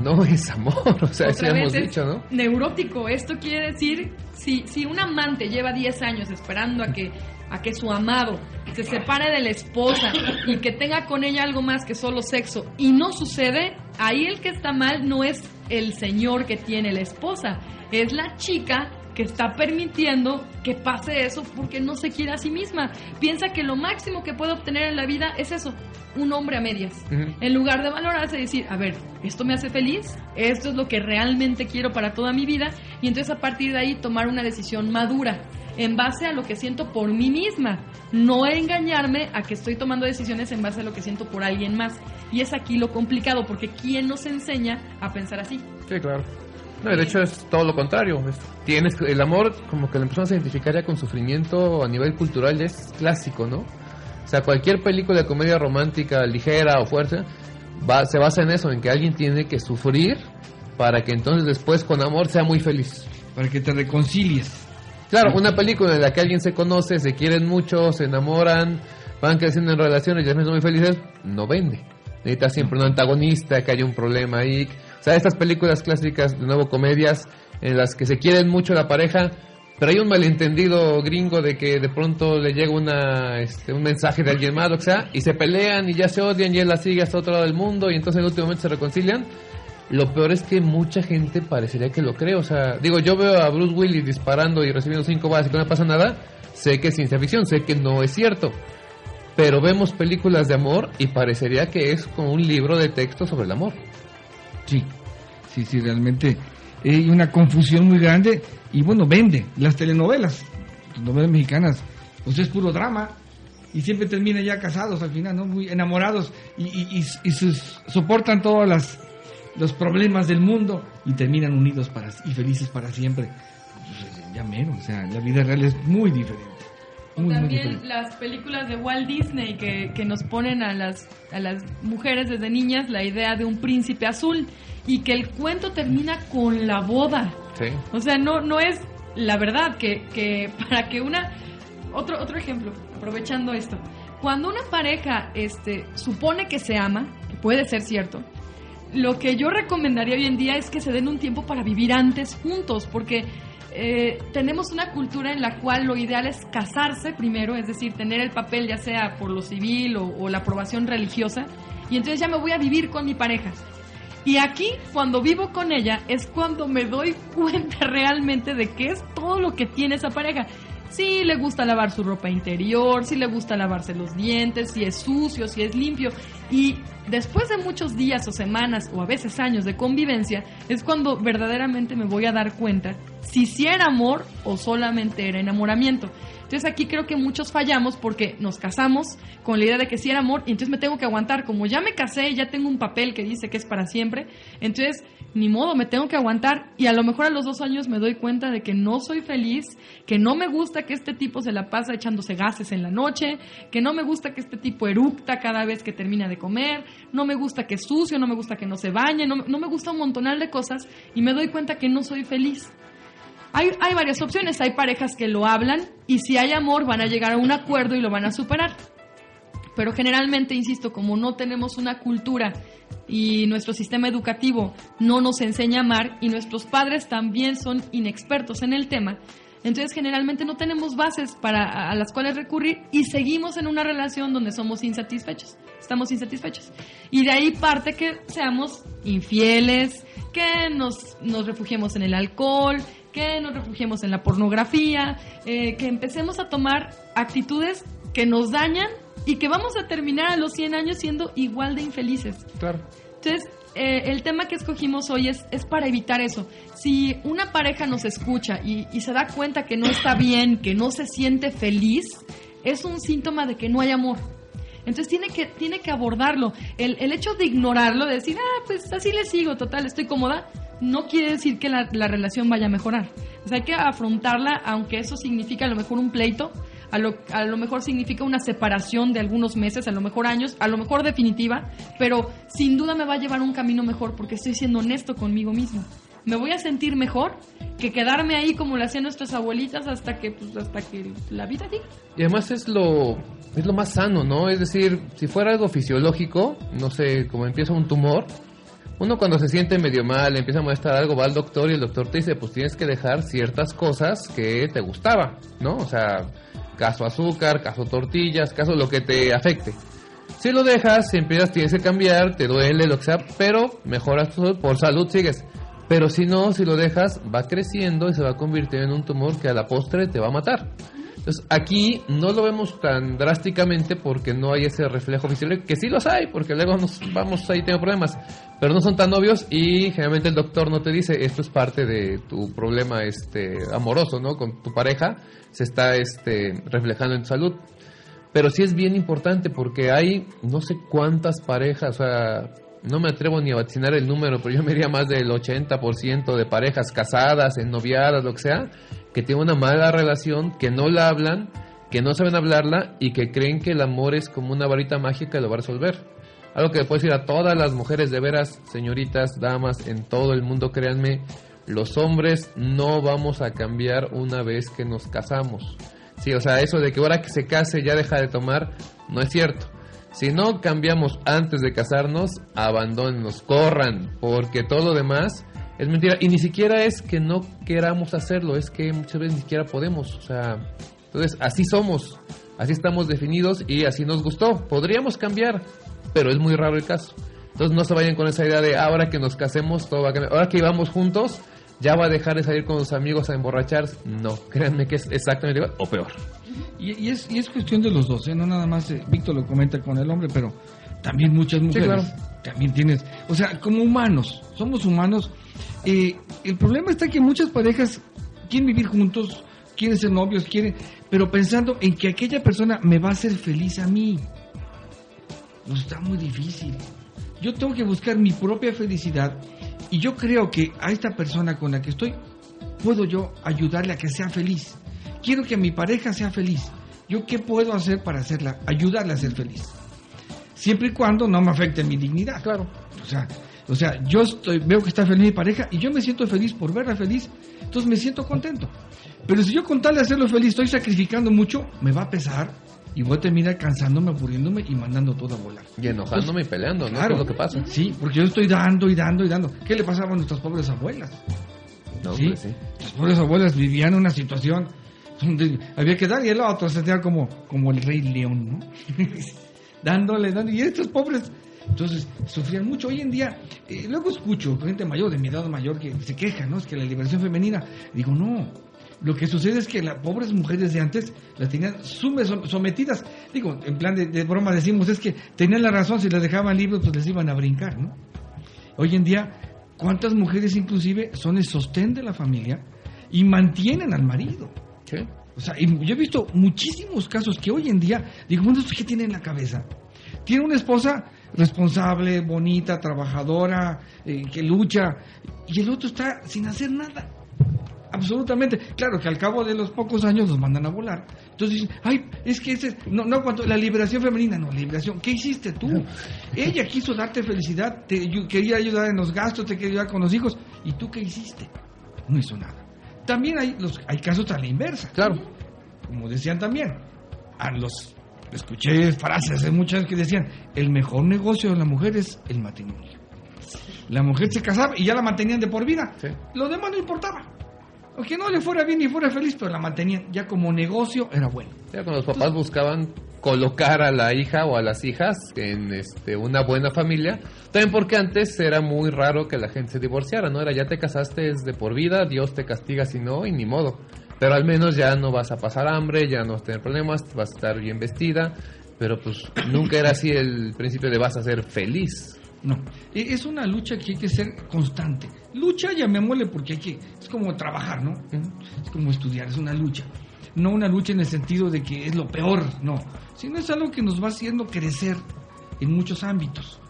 no <laughs> es amor. O sea, eso hemos dicho, ¿no? Neurótico. Esto quiere decir, si, si un amante lleva 10 años esperando a que, a que su amado se separe de la esposa y que tenga con ella algo más que solo sexo y no sucede, ahí el que está mal no es el señor que tiene la esposa, es la chica que está permitiendo que pase eso porque no se quiere a sí misma. Piensa que lo máximo que puede obtener en la vida es eso, un hombre a medias. En lugar de valorarse y decir, a ver, esto me hace feliz, esto es lo que realmente quiero para toda mi vida, y entonces a partir de ahí tomar una decisión madura, en base a lo que siento por mí misma, no engañarme a que estoy tomando decisiones en base a lo que siento por alguien más. Y es aquí lo complicado, porque ¿quién nos enseña a pensar así? Sí, claro. No, de hecho es todo lo contrario. Es- tienes el amor como que lo empezamos a identificar ya con sufrimiento a nivel cultural es clásico, ¿no? O sea, cualquier película de comedia romántica ligera o fuerte va, se basa en eso, en que alguien tiene que sufrir para que entonces después con amor sea muy feliz. Para que te reconcilies. Claro, una película en la que alguien se conoce, se quieren mucho, se enamoran, van creciendo en relaciones y ya son muy felices, no vende. Necesita siempre un antagonista, que haya un problema ahí. O sea, estas películas clásicas, de nuevo comedias, en las que se quieren mucho la pareja, pero hay un malentendido gringo de que de pronto le llega una, este, un mensaje de alguien más, o sea, y se pelean y ya se odian y él la sigue hasta otro lado del mundo y entonces en el último momento se reconcilian. Lo peor es que mucha gente parecería que lo cree, o sea, digo, yo veo a Bruce Willis disparando y recibiendo cinco balas y que no pasa nada, sé que es ciencia ficción, sé que no es cierto, pero vemos películas de amor y parecería que es como un libro de texto sobre el amor. Sí, sí, sí, realmente hay una confusión muy grande y bueno, vende las telenovelas, las novelas mexicanas, pues es puro drama y siempre terminan ya casados al final, ¿no? Muy enamorados y, y, y, sus, soportan todos las, los problemas del mundo y terminan unidos para, y felices para siempre. Pues, ya menos, o sea, la vida real es muy diferente. Muy, también las películas de Walt Disney que, que, nos ponen a las, a las mujeres desde niñas la idea de un príncipe azul y que el cuento termina con la boda. Sí. O sea, no, no es la verdad que, que <laughs> para que una... Otro, otro ejemplo, aprovechando esto. Cuando una pareja este, supone que se ama, que puede ser cierto, lo que yo recomendaría hoy en día es que se den un tiempo para vivir antes juntos, porque eh, tenemos una cultura en la cual lo ideal es casarse primero, es decir, tener el papel ya sea por lo civil o, o la aprobación religiosa, y entonces ya me voy a vivir con mi pareja. Y aquí, cuando vivo con ella, es cuando me doy cuenta <laughs> realmente de qué es todo lo que tiene esa pareja. Si le gusta lavar su ropa interior, si le gusta lavarse los dientes, si es sucio, si es limpio. Y después de muchos días o semanas o a veces años de convivencia, es cuando verdaderamente me voy a dar cuenta si sí era amor o solamente era enamoramiento. Entonces aquí creo que muchos fallamos porque nos casamos con la idea de que sí era amor y entonces me tengo que aguantar. Como ya me casé ya tengo un papel que dice que es para siempre, entonces ni modo, me tengo que aguantar y a lo mejor a los dos años me doy cuenta de que no soy feliz, que no me gusta que este tipo se la pasa echándose gases en la noche, que no me gusta que este tipo eructa cada vez que termina de comer, no me gusta que es sucio, no me gusta que no se bañe, no, no me gusta un montonal de cosas y me doy cuenta que no soy feliz. Hay, hay varias opciones, hay parejas que lo hablan y si hay amor van a llegar a un acuerdo y lo van a superar. Pero generalmente, insisto, como no tenemos una cultura y nuestro sistema educativo no nos enseña a amar y nuestros padres también son inexpertos en el tema, entonces generalmente no tenemos bases para a las cuales recurrir y seguimos en una relación donde somos insatisfechos, estamos insatisfechos. Y de ahí parte que seamos infieles, que nos, nos refugiemos en el alcohol, que nos refugiemos en la pornografía, eh, que empecemos a tomar actitudes que nos dañan y que vamos a terminar a los 100 años siendo igual de infelices. Claro. Entonces, eh, el tema que escogimos hoy es, es para evitar eso. Si una pareja nos escucha y, y se da cuenta que no está bien, que no se siente feliz, es un síntoma de que no hay amor. Entonces tiene que, tiene que abordarlo. El, el hecho de ignorarlo, de decir, ah, pues así le sigo, total, estoy cómoda, no quiere decir que la, la relación vaya a mejorar. O sea, hay que afrontarla, aunque eso significa a lo mejor un pleito, a lo, a lo, mejor significa una separación de algunos meses, a lo mejor años, a lo mejor definitiva, pero sin duda me va a llevar un camino mejor porque estoy siendo honesto conmigo mismo. Me voy a sentir mejor que quedarme ahí como lo hacían nuestras abuelitas hasta que pues, hasta que la vida diga. Y además es lo es lo más sano, ¿no? Es decir, si fuera algo fisiológico, no sé, como empieza un tumor, uno cuando se siente medio mal, empieza a molestar algo, va al doctor y el doctor te dice, pues tienes que dejar ciertas cosas que te gustaba, ¿no? O sea, caso azúcar, caso tortillas, caso lo que te afecte. Si lo dejas, si empiezas, tienes que cambiar, te duele, lo que sea, pero mejoras tu salud, por salud sigues. Pero si no, si lo dejas, va creciendo y se va a convertir en un tumor que a la postre te va a matar. Entonces, aquí no lo vemos tan drásticamente porque no hay ese reflejo visible, que sí los hay, porque luego nos vamos ahí, tengo problemas, pero no son tan obvios y generalmente el doctor no te dice, esto es parte de tu problema este amoroso, ¿no? Con tu pareja, se está este, reflejando en tu salud. Pero sí es bien importante porque hay no sé cuántas parejas, o sea, no me atrevo ni a vaticinar el número, pero yo me diría más del 80% de parejas casadas, ennoviadas, lo que sea, que tienen una mala relación, que no la hablan, que no saben hablarla y que creen que el amor es como una varita mágica y lo va a resolver. Algo que le puedo decir a todas las mujeres de veras, señoritas, damas, en todo el mundo, créanme, los hombres no vamos a cambiar una vez que nos casamos. Sí, o sea, eso de que ahora que se case ya deja de tomar, no es cierto. Si no cambiamos antes de casarnos, abandónennos, corran, porque todo lo demás Es mentira. Y ni siquiera es que no queramos hacerlo, es que muchas veces ni siquiera podemos. O sea, entonces así somos, así estamos definidos y así nos gustó. Podríamos cambiar, pero es muy raro el caso. Entonces no se vayan con esa idea de ahora que nos casemos todo va a cambiar. Ahora que íbamos juntos, ya va a dejar de salir con los amigos a emborracharse. No, créanme que es exactamente igual o peor. Y, es, y es cuestión de los dos, ¿eh? no nada más, eh, Víctor lo comenta con el hombre, pero también muchas mujeres. También tienes, o sea, como humanos, somos humanos. Eh, el problema está que muchas parejas quieren vivir juntos, quieren ser novios, quieren, pero pensando en que aquella persona me va a hacer feliz a mí. Pues está muy difícil. Yo tengo que buscar mi propia felicidad y yo creo que a esta persona con la que estoy puedo yo ayudarle a que sea feliz. Quiero que mi pareja sea feliz. ¿Yo qué puedo hacer para hacerla, ayudarle a ser feliz? Siempre y cuando no me afecte mi dignidad. Claro. O sea, o sea, yo estoy, veo que está feliz mi pareja y yo me siento feliz por verla feliz, entonces me siento contento. Pero si yo con tal de hacerlo feliz estoy sacrificando mucho, me va a pesar y voy a terminar cansándome, aburriéndome y mandando todo a volar. Y enojándome y peleando, ¿no? Claro, es lo que pasa. Sí, porque yo estoy dando y dando y dando. ¿Qué le pasaba a nuestras pobres abuelas? No, ¿Sí? Pues sí. Las pobres abuelas vivían una situación donde había que dar y el otro se sentía como, como el rey león, ¿no? <laughs> dándole, dándole. Y estos pobres, entonces, sufrían mucho. Hoy en día, eh, luego escucho gente mayor, de mi edad mayor, que se queja, ¿no? Es que la liberación femenina. Digo, no, lo que sucede es que las pobres mujeres de antes las tenían sometidas. Digo, en plan de, broma decimos, es que tenían la razón, si las dejaban libres, pues les iban a brincar, ¿no? Hoy en día, ¿cuántas mujeres inclusive son el sostén de la familia y mantienen al marido? O sea, yo he visto muchísimos casos que hoy en día, digo, bueno, ¿qué tiene en la cabeza? Tiene una esposa responsable, bonita, trabajadora, eh, que lucha, y el otro está sin hacer nada. Absolutamente. Claro que al cabo de los pocos años los mandan a volar. Entonces dicen, ay, es que ese, no, no, cuando, la liberación femenina, no, la liberación, ¿qué hiciste tú? Ella quiso darte felicidad, te quería ayudar en los gastos, te quería ayudar con los hijos, ¿y tú qué hiciste? No hizo nada. También hay, los, hay casos a la inversa. Claro. Como decían también, a los, escuché frases de muchas que decían, el mejor negocio de la mujer es el matrimonio. La mujer se casaba y ya la mantenían de por vida. Lo demás no importaba. Aunque no le fuera bien ni fuera feliz, pero la mantenían. Ya como negocio era bueno. Ya cuando los papás buscaban colocar a la hija o a las hijas en este, una buena familia. También porque antes era muy raro que la gente se divorciara, ¿no? Era ya te casaste es de por vida, Dios te castiga si no y ni modo. Pero al menos ya no vas a pasar hambre, ya no vas a tener problemas, vas a estar bien vestida. Pero pues nunca era así el principio de vas a ser feliz. No, e, es una lucha que hay que ser constante. Lucha, llamémosle, porque hay que, es como trabajar, ¿no? Es como estudiar, es una lucha. No una lucha en el sentido de que es lo peor, no, sino es algo que nos va haciendo crecer en muchos ámbitos.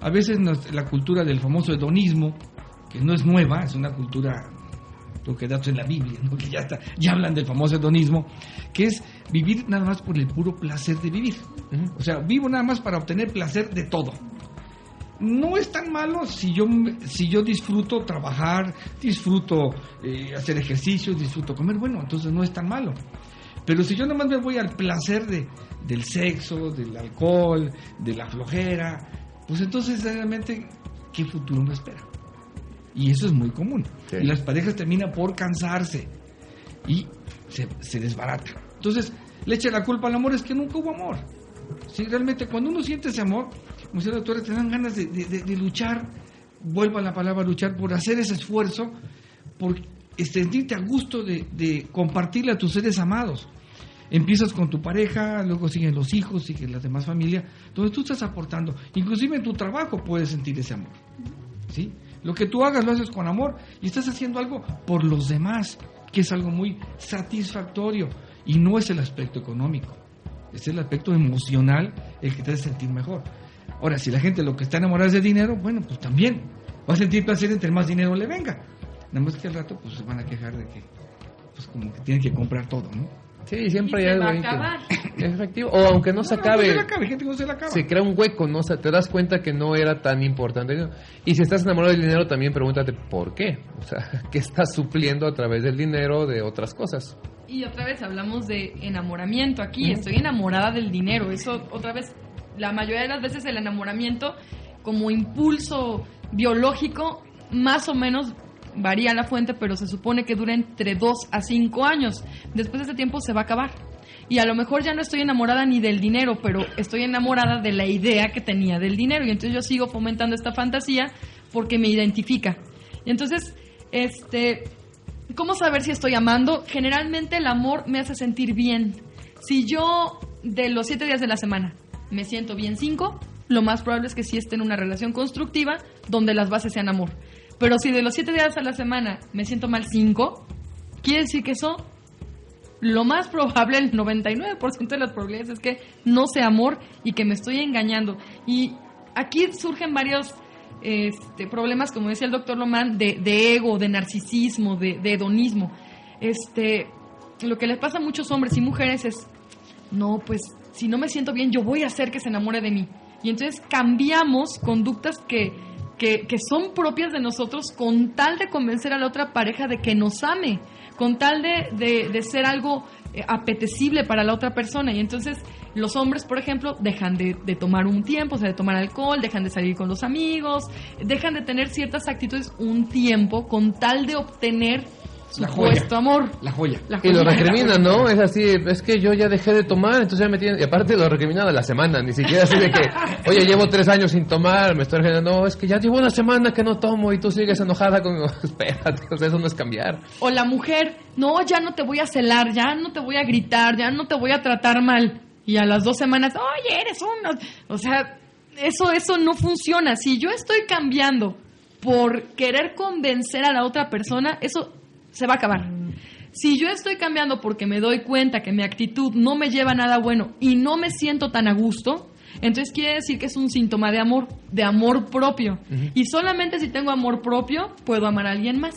A veces la cultura del famoso hedonismo, que no es nueva, es una cultura lo que datos en la Biblia, ¿no? que ya, está, ya hablan del famoso hedonismo, que es vivir nada más por el puro placer de vivir. O sea, vivo nada más para obtener placer de todo no es tan malo si yo, si yo disfruto trabajar, disfruto eh, hacer ejercicio, disfruto comer, bueno, entonces no es tan malo. Pero si yo nomás me voy al placer de, del sexo, del alcohol, de la flojera, pues entonces realmente, ¿qué futuro me espera? Y eso es muy común. Y las parejas terminan por cansarse y se, se desbarata. Entonces, le echa la culpa al amor, es que nunca hubo amor. Si realmente cuando uno siente ese amor, como doctora, te dan ganas de, luchar, vuelvo a la palabra luchar, por hacer ese esfuerzo, por sentirte a gusto de, compartirle a tus seres amados. Empiezas con tu pareja, luego siguen los hijos, siguen la demás familia, donde tú estás aportando. Inclusive en tu trabajo puedes sentir ese amor. ¿sí? Lo que tú hagas lo haces con amor y estás haciendo algo por los demás, que es algo muy satisfactorio y no es el aspecto económico, es el aspecto emocional el que te hace sentir mejor. Ahora, si la gente lo que está enamorada es de dinero, bueno, pues también va a sentir placer entre más dinero le venga. Nada más que al rato pues se van a quejar de que pues como que tienen que comprar todo, ¿no? Sí, siempre hay algo que es efectivo. O aunque no, se acabe, no se, acabe gente no se, la acaba. se crea un hueco, ¿no? O sea, te das cuenta que no era tan importante. Y si estás enamorado del dinero, también pregúntate por qué. O sea, <laughs> ¿qué estás supliendo a través del dinero de otras cosas? Y otra vez hablamos de enamoramiento aquí. Estoy enamorada del dinero. Eso otra vez la mayoría de las veces el enamoramiento como impulso biológico más o menos varía la fuente, pero se supone que dura entre 2 a 5 años. Después de ese tiempo se va a acabar. Y a lo mejor ya no estoy enamorada ni del dinero, pero estoy enamorada de la idea que tenía del dinero. Y entonces yo sigo fomentando esta fantasía porque me identifica. Entonces, este, ¿cómo saber si estoy amando? Generalmente el amor me hace sentir bien. Si yo de los siete días de la semana me siento bien cinco, lo más probable es que sí esté en una relación constructiva donde las bases sean amor. Pero si de los siete días a la semana me siento mal cinco, quiere decir que eso, lo más probable, el 99% de las probabilidades es que no sea amor y que me estoy engañando. Y aquí surgen varios este, problemas, como decía el doctor Lomán, de, de ego, de narcisismo, de, de, hedonismo. Este, lo que les pasa a muchos hombres y mujeres es, no, pues si no me siento bien, yo voy a hacer que se enamore de mí. Y entonces cambiamos conductas que, que, que son propias de nosotros con tal de convencer a la otra pareja de que nos ame, con tal de, de, ser algo eh, apetecible para la otra persona. Y entonces los hombres, por ejemplo, dejan de, de, tomar un tiempo, o sea, de tomar alcohol, dejan de salir con los amigos, dejan de tener ciertas actitudes un tiempo con tal de obtener supuesto amor. La joya. La joya. Y lo recriminan, ¿no? Es así, es que yo ya dejé de tomar, entonces ya me tienen... Y aparte lo recriminan a la semana, ni siquiera así de que, <laughs> oye, llevo tres años sin tomar, me estoy recriminando, no, es que ya llevo una semana que no tomo y tú sigues enojada conmigo. <laughs> Espérate, o sea, eso no es cambiar. O la mujer, no, ya no te voy a celar, ya no te voy a gritar, ya no te voy a tratar mal. Y a las dos semanas, oye, eres uno... O sea, eso, eso no funciona. Si yo estoy cambiando por querer convencer a la otra persona, eso se va a acabar. Si yo estoy cambiando porque me doy cuenta que mi actitud no me lleva a nada bueno y no me siento tan a gusto, entonces quiere decir que es un síntoma de amor, de amor propio. Uh -huh. Y solamente si tengo amor propio, puedo amar a alguien más.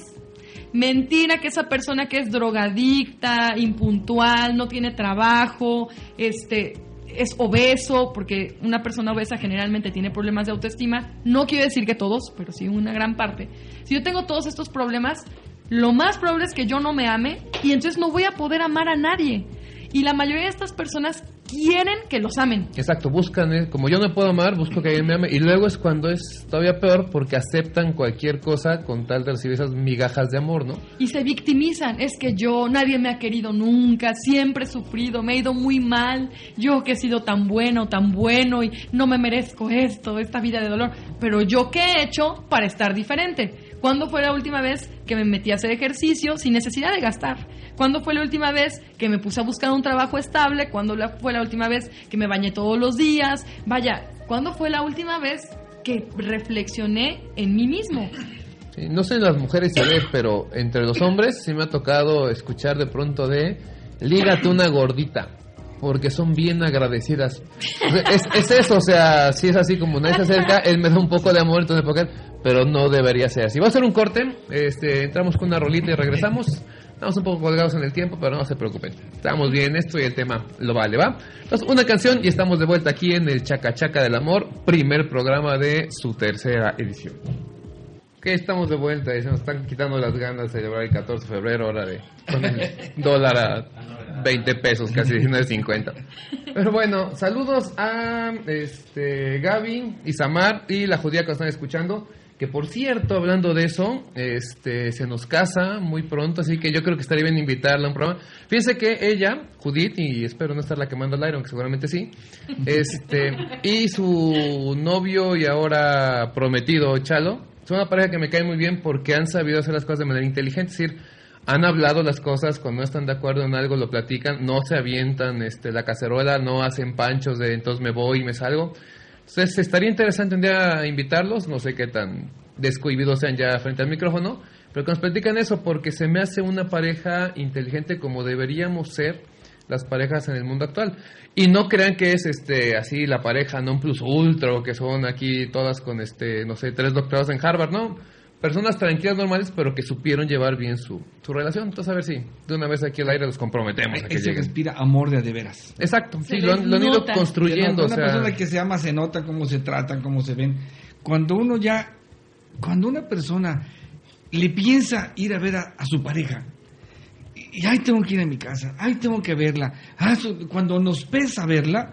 Mentira que esa persona que es drogadicta, impuntual, no tiene trabajo, este, es obeso, porque una persona obesa generalmente tiene problemas de autoestima. No quiero decir que todos, pero sí una gran parte. Si yo tengo todos estos problemas, lo más probable es que yo no me ame y entonces no voy a poder amar a nadie. Y la mayoría de estas personas quieren que los amen. Exacto, buscan, eh, como yo no puedo amar, busco que alguien me ame. Y luego es cuando es todavía peor porque aceptan cualquier cosa con tal de recibir esas migajas de amor, ¿no? Y se victimizan. Es que yo, nadie me ha querido nunca, siempre he sufrido, me he ido muy mal. Yo que he sido tan bueno, tan bueno y no me merezco esto, esta vida de dolor. Pero yo, ¿qué he hecho para estar diferente? ¿Cuándo fue la última vez que me metí a hacer ejercicio sin necesidad de gastar? ¿Cuándo fue la última vez que me puse a buscar un trabajo estable? ¿Cuándo fue la última vez que me bañé todos los días? Vaya, ¿cuándo fue la última vez que reflexioné en mí mismo? No sé las mujeres pero entre los hombres sí me ha tocado escuchar de pronto de lígate una gordita porque son bien agradecidas. Es, es, eso, o sea, si es así como nadie se acerca, él me da un poco de amor, entonces porque pero no debería ser así. Vamos a hacer un corte, este, entramos con una rolita y regresamos. Estamos un poco colgados en el tiempo, pero no se preocupen. Estamos bien esto y el tema lo vale, ¿va? Entonces, una canción y estamos de vuelta aquí en el Chaca Chaca del Amor, primer programa de su tercera edición. Que estamos de vuelta y se nos están quitando las ganas de celebrar el 14 de febrero, ahora de con el dólar a 20 pesos, casi <laughs> 19.50. Pero bueno, saludos a este Gaby, Isamar y la judía que nos están escuchando. Que por cierto, hablando de eso, este se nos casa muy pronto, así que yo creo que estaría bien invitarla a un programa. Fíjense que ella, Judith, y espero no estarla quemando al aire, aunque seguramente sí, este, y su novio y ahora prometido, Chalo, son una pareja que me cae muy bien porque han sabido hacer las cosas de manera inteligente, es decir, han hablado las cosas, cuando no están de acuerdo en algo lo platican, no se avientan este, la cacerola, no hacen panchos de entonces me voy y me salgo. Entonces estaría interesante un día invitarlos, no sé qué tan descohibidos sean ya frente al micrófono, pero que nos platican eso porque se me hace una pareja inteligente como deberíamos ser las parejas en el mundo actual. Y no crean que es este así la pareja non plus ultra o que son aquí todas con este, no sé, tres doctorados en Harvard, no personas tranquilas, normales, pero que supieron llevar bien su, su relación. Entonces, a ver si de una vez aquí al aire los comprometemos a que Eso respira amor de a de veras. Exacto, Se sí, lo han, lo han ido nota. construyendo. Una o sea, persona que se ama se nota cómo se tratan, cómo se ven. Cuando uno ya, cuando una persona le piensa ir a ver a, a su pareja, y ay, tengo que ir a mi casa, ay, tengo que verla, ah, su- cuando nos pesa verla,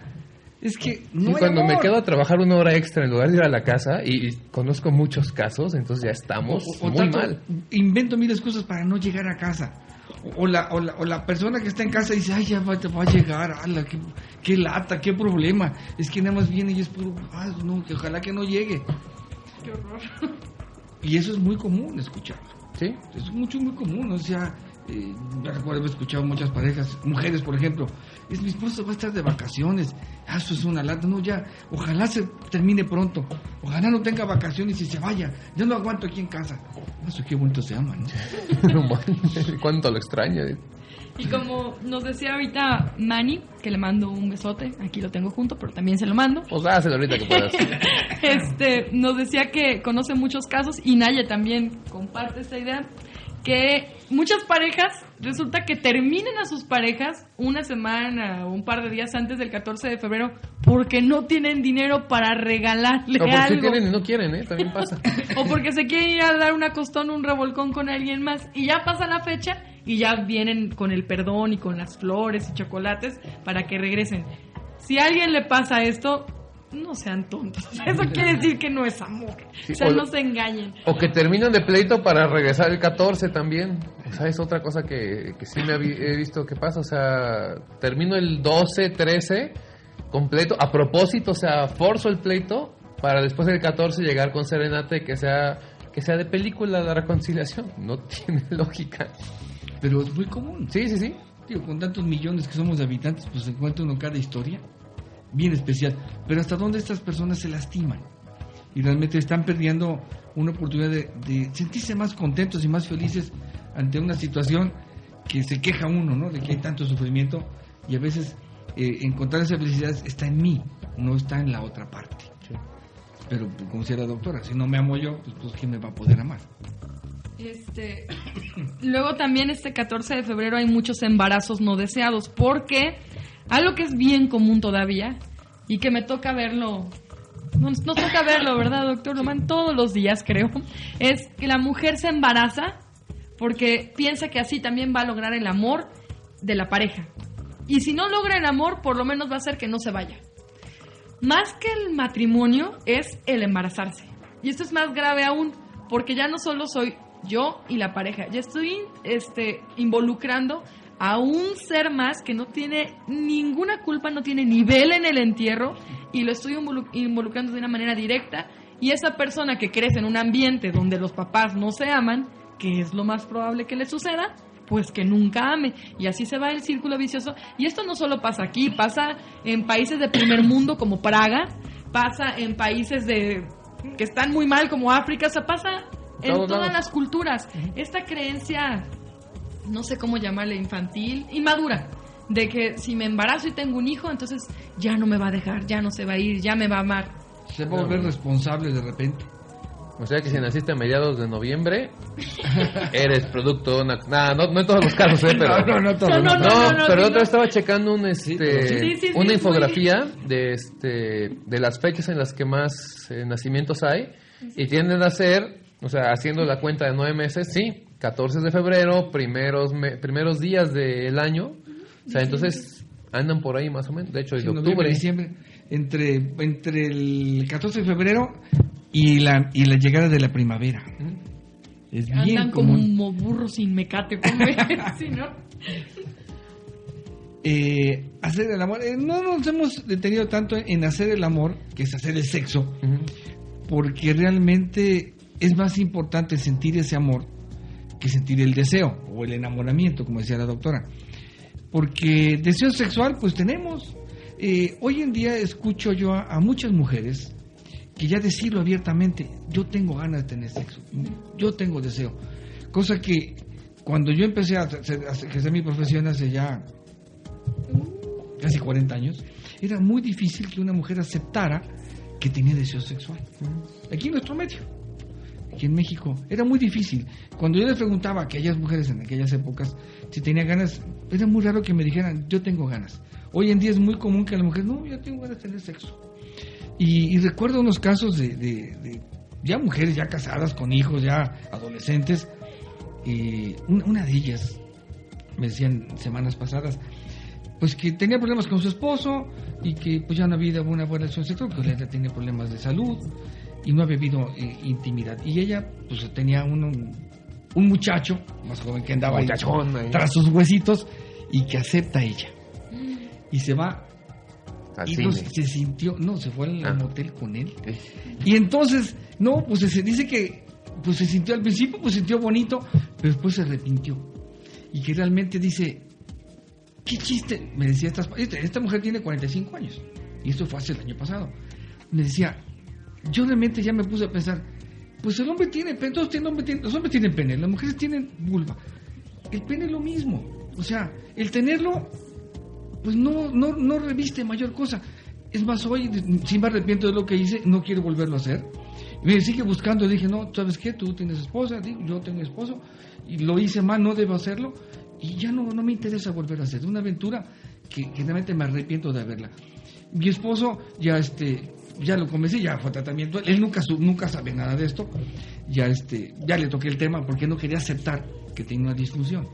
Es que no Y cuando me quedo a trabajar una hora extra en lugar de ir a la casa y, y conozco muchos casos, entonces ya estamos O- o muy mal. Invento mil excusas para no llegar a casa. O, o la, o, la, o la persona que está en casa dice, ay, ya va, te va a llegar, ala, qué, qué lata, qué problema. Es que nada más viene y es puro, ah, no, que ojalá que no llegue. Qué horror. Y eso es muy común escucharlo. ¿Sí? Es mucho, muy común. O sea, eh, yo recuerdo haber escuchado muchas parejas, mujeres, por ejemplo, es mi esposo va a estar de vacaciones. Ah, eso es una lata. No, ya, ojalá se termine pronto. Ojalá no tenga vacaciones y se vaya. Yo no aguanto aquí en casa. Eso qué bonito se ama, ¿no? <laughs> Cuánto lo extraño. Y como nos decía ahorita Manny, que le mando un besote, aquí lo tengo junto, pero también se lo mando. Pues dáselo ahorita que puedas. <laughs> Este, nos decía que conoce muchos casos y Naya también comparte esta idea que muchas parejas resulta que terminen a sus parejas una semana o un par de días antes del 14 de febrero porque no tienen dinero para regalarle No, porque algo y no quieren, ¿eh? También pasa. <laughs> o porque se quieren ir a dar una costón, un revolcón con alguien más y ya pasa la fecha y ya vienen con el perdón y con las flores y chocolates para que regresen. Si a alguien le pasa esto, no sean tontos. <laughs> Eso quiere decir que no es amor. Sí, o sea, o- no se engañen. O que terminan de pleito para regresar el 14 también. O sea, es otra cosa que, que sí me he visto que pasa. O sea, termino el 12, 13 completo. A propósito, o sea, forzo el pleito para después del 14 llegar con serenata y que sea, que sea de película la reconciliación. No <laughs> tiene lógica. Pero es muy común. Sí, sí, sí. Digo, con tantos millones que somos de habitantes, pues se encuentra uno cada historia bien especial. Pero hasta dónde estas personas se lastiman y realmente están perdiendo una oportunidad de, de sentirse más contentos y más felices ante una situación que se queja uno, ¿no? De que hay tanto sufrimiento y a veces eh, encontrar esa felicidad está en mí, no está en la otra parte. Pero pues, como decía la doctora, si no me amo yo, pues, pues ¿quién me va a poder amar? Este, <coughs> luego también este 14 de febrero hay muchos embarazos no deseados porque algo que es bien común todavía y que me toca verlo, nos, nos toca verlo, ¿verdad, doctor Román? Todos los días creo, es que la mujer se embaraza porque piensa que así también va a lograr el amor de la pareja. Y si no logra el amor, por lo menos va a hacer que no se vaya. Más que el matrimonio es el embarazarse. Y esto es más grave aún, porque ya no solo soy yo y la pareja, ya estoy este, involucrando a un ser más que no tiene ninguna culpa, no tiene nivel en el entierro, y lo estoy involu- involucrando de una manera directa. Y esa persona que crece en un ambiente donde los papás no se aman, que es lo más probable que le suceda, pues que nunca ame. Y así se va el círculo vicioso. Y esto no solo pasa aquí, pasa en países de primer mundo como Praga, pasa en países de que están muy mal como África, o sea, pasa en Todos todas lados. las culturas. Esta creencia, no sé cómo llamarle, infantil, inmadura, de que si me embarazo y tengo un hijo, entonces ya no me va a dejar, ya no se va a ir, ya me va a amar. Se va a volver responsable de repente. O sea que si naciste a mediados de noviembre, eres producto de una... Nah, no, no en todos los casos, ¿eh? <laughs> Pero... No, no, no, todo, No, no, no, No, no, pero otra estaba checando un, este, pero sí. Sí, sí, sí, una infografía de, este, de las fechas en las que más eh, nacimientos hay y tienden a ser, o sea, haciendo la cuenta de nueve meses, sí, 14 de febrero, primeros, me- primeros días del año, o sea, entonces andan por ahí más o menos, de hecho, Sí, de octubre. diciembre, entre, entre el 14 de febrero y la, y la llegada de la primavera. Es bien Andan como común. un burro sin mecate, como <laughs> sí, ¿no? Eh, hacer el amor. eh, no nos hemos detenido tanto en hacer el amor, que es hacer el sexo, porque realmente es más importante sentir ese amor que sentir el deseo o el enamoramiento, como decía la doctora. Porque deseo sexual, pues tenemos. Eh, hoy en día escucho yo a, a muchas mujeres que ya decirlo abiertamente, yo tengo ganas de tener sexo, yo tengo deseo. Cosa que cuando yo empecé a ejercer mi profesión hace ya casi 40 años, era muy difícil que una mujer aceptara que tenía deseo sexual. Aquí en nuestro medio, aquí en México, era muy difícil. Cuando yo les preguntaba a aquellas mujeres en aquellas épocas si tenían ganas, era muy raro que me dijeran, yo tengo ganas. Hoy en día es muy común que la mujer, no, yo tengo ganas de tener sexo. Y, y recuerdo unos casos de, de- de ya mujeres ya casadas con hijos, ya adolescentes. eh, un- una de ellas, me decían semanas pasadas, pues que tenía problemas con su esposo, y que pues ya no había una buena relación sexual, porque ella tiene problemas de salud y no había habido eh, intimidad. Y ella pues tenía un, un muchacho más joven que andaba ahí tras sus huesitos y que acepta a ella. Y se va Al y no, se sintió, no, se fue al Ah. motel con él. Y entonces, no, pues se dice que pues se sintió al principio, pues se sintió bonito, pero después se arrepintió. Y que realmente dice, qué chiste, me decía, esta, esta mujer tiene 45 años, y esto fue hace el año pasado. Me decía, yo realmente ya me puse a pensar, pues el hombre tiene pene, todos tienen, hombre tiene- los hombres tienen pene, las mujeres tienen vulva. El pene es lo mismo, o sea, el tenerlo pues no, no, no reviste mayor cosa. Es más, hoy, si me arrepiento de lo que hice, no quiero volverlo a hacer. Me sigue buscando, dije, no, ¿sabes qué? Tú tienes esposa, yo tengo esposo, y lo hice mal, no debo hacerlo, y ya no, no me interesa volver a hacer. Una aventura que, realmente me arrepiento de haberla. Mi esposo ya, este, ya lo convencí, ya fue tratamiento, él nunca, nunca sabe nada de esto, ya, este, ya le toqué el tema porque no quería aceptar que tenía una disfunción.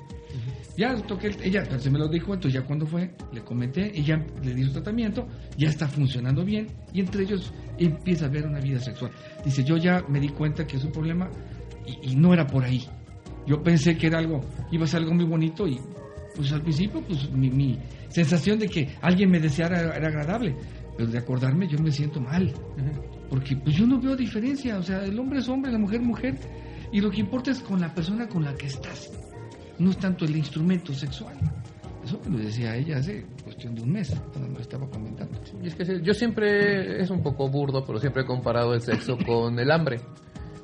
Ya toqué, el- ella se me lo dijo, entonces ya cuando fue, le comenté, y ya le di su tratamiento, ya está funcionando bien, y entre ellos empieza a haber una vida sexual. Dice, yo ya me di cuenta que es un problema, y, y no era por ahí. Yo pensé que era algo, iba a ser algo muy bonito, y pues al principio, pues mi, mi sensación de que alguien me deseara era agradable, pero de acordarme yo me siento mal, porque pues yo no veo diferencia, o sea, el hombre es hombre, la mujer mujer, y lo que importa es con la persona con la que estás no es tanto el instrumento sexual. Eso me lo decía ella hace cuestión de un mes, cuando me lo estaba comentando. Y es que sí, yo siempre, es un poco burdo, pero siempre he comparado el sexo <laughs> con el hambre.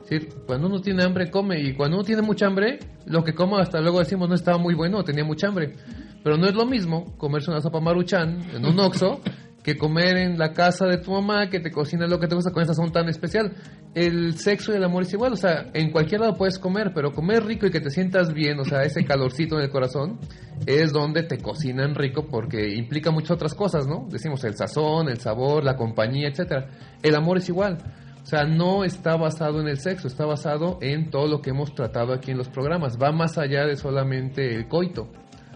Decir, cuando uno tiene hambre, come. Y cuando uno tiene mucha hambre, lo que como hasta luego decimos no estaba muy bueno, tenía mucha hambre. Pero no es lo mismo comerse una sopa maruchan en un <laughs> oxo que comer en la casa de tu mamá que te cocina lo que te gusta con esa sazón tan especial. El sexo y el amor es igual, o sea, en cualquier lado puedes comer, pero comer rico y que te sientas bien, o sea, ese calorcito en el corazón, es donde te cocinan rico porque implica muchas otras cosas, ¿no? Decimos el sazón, el sabor, la compañía, etcétera. El amor es igual. O sea, no está basado en el sexo, está basado en todo lo que hemos tratado aquí en los programas. Va más allá de solamente el coito.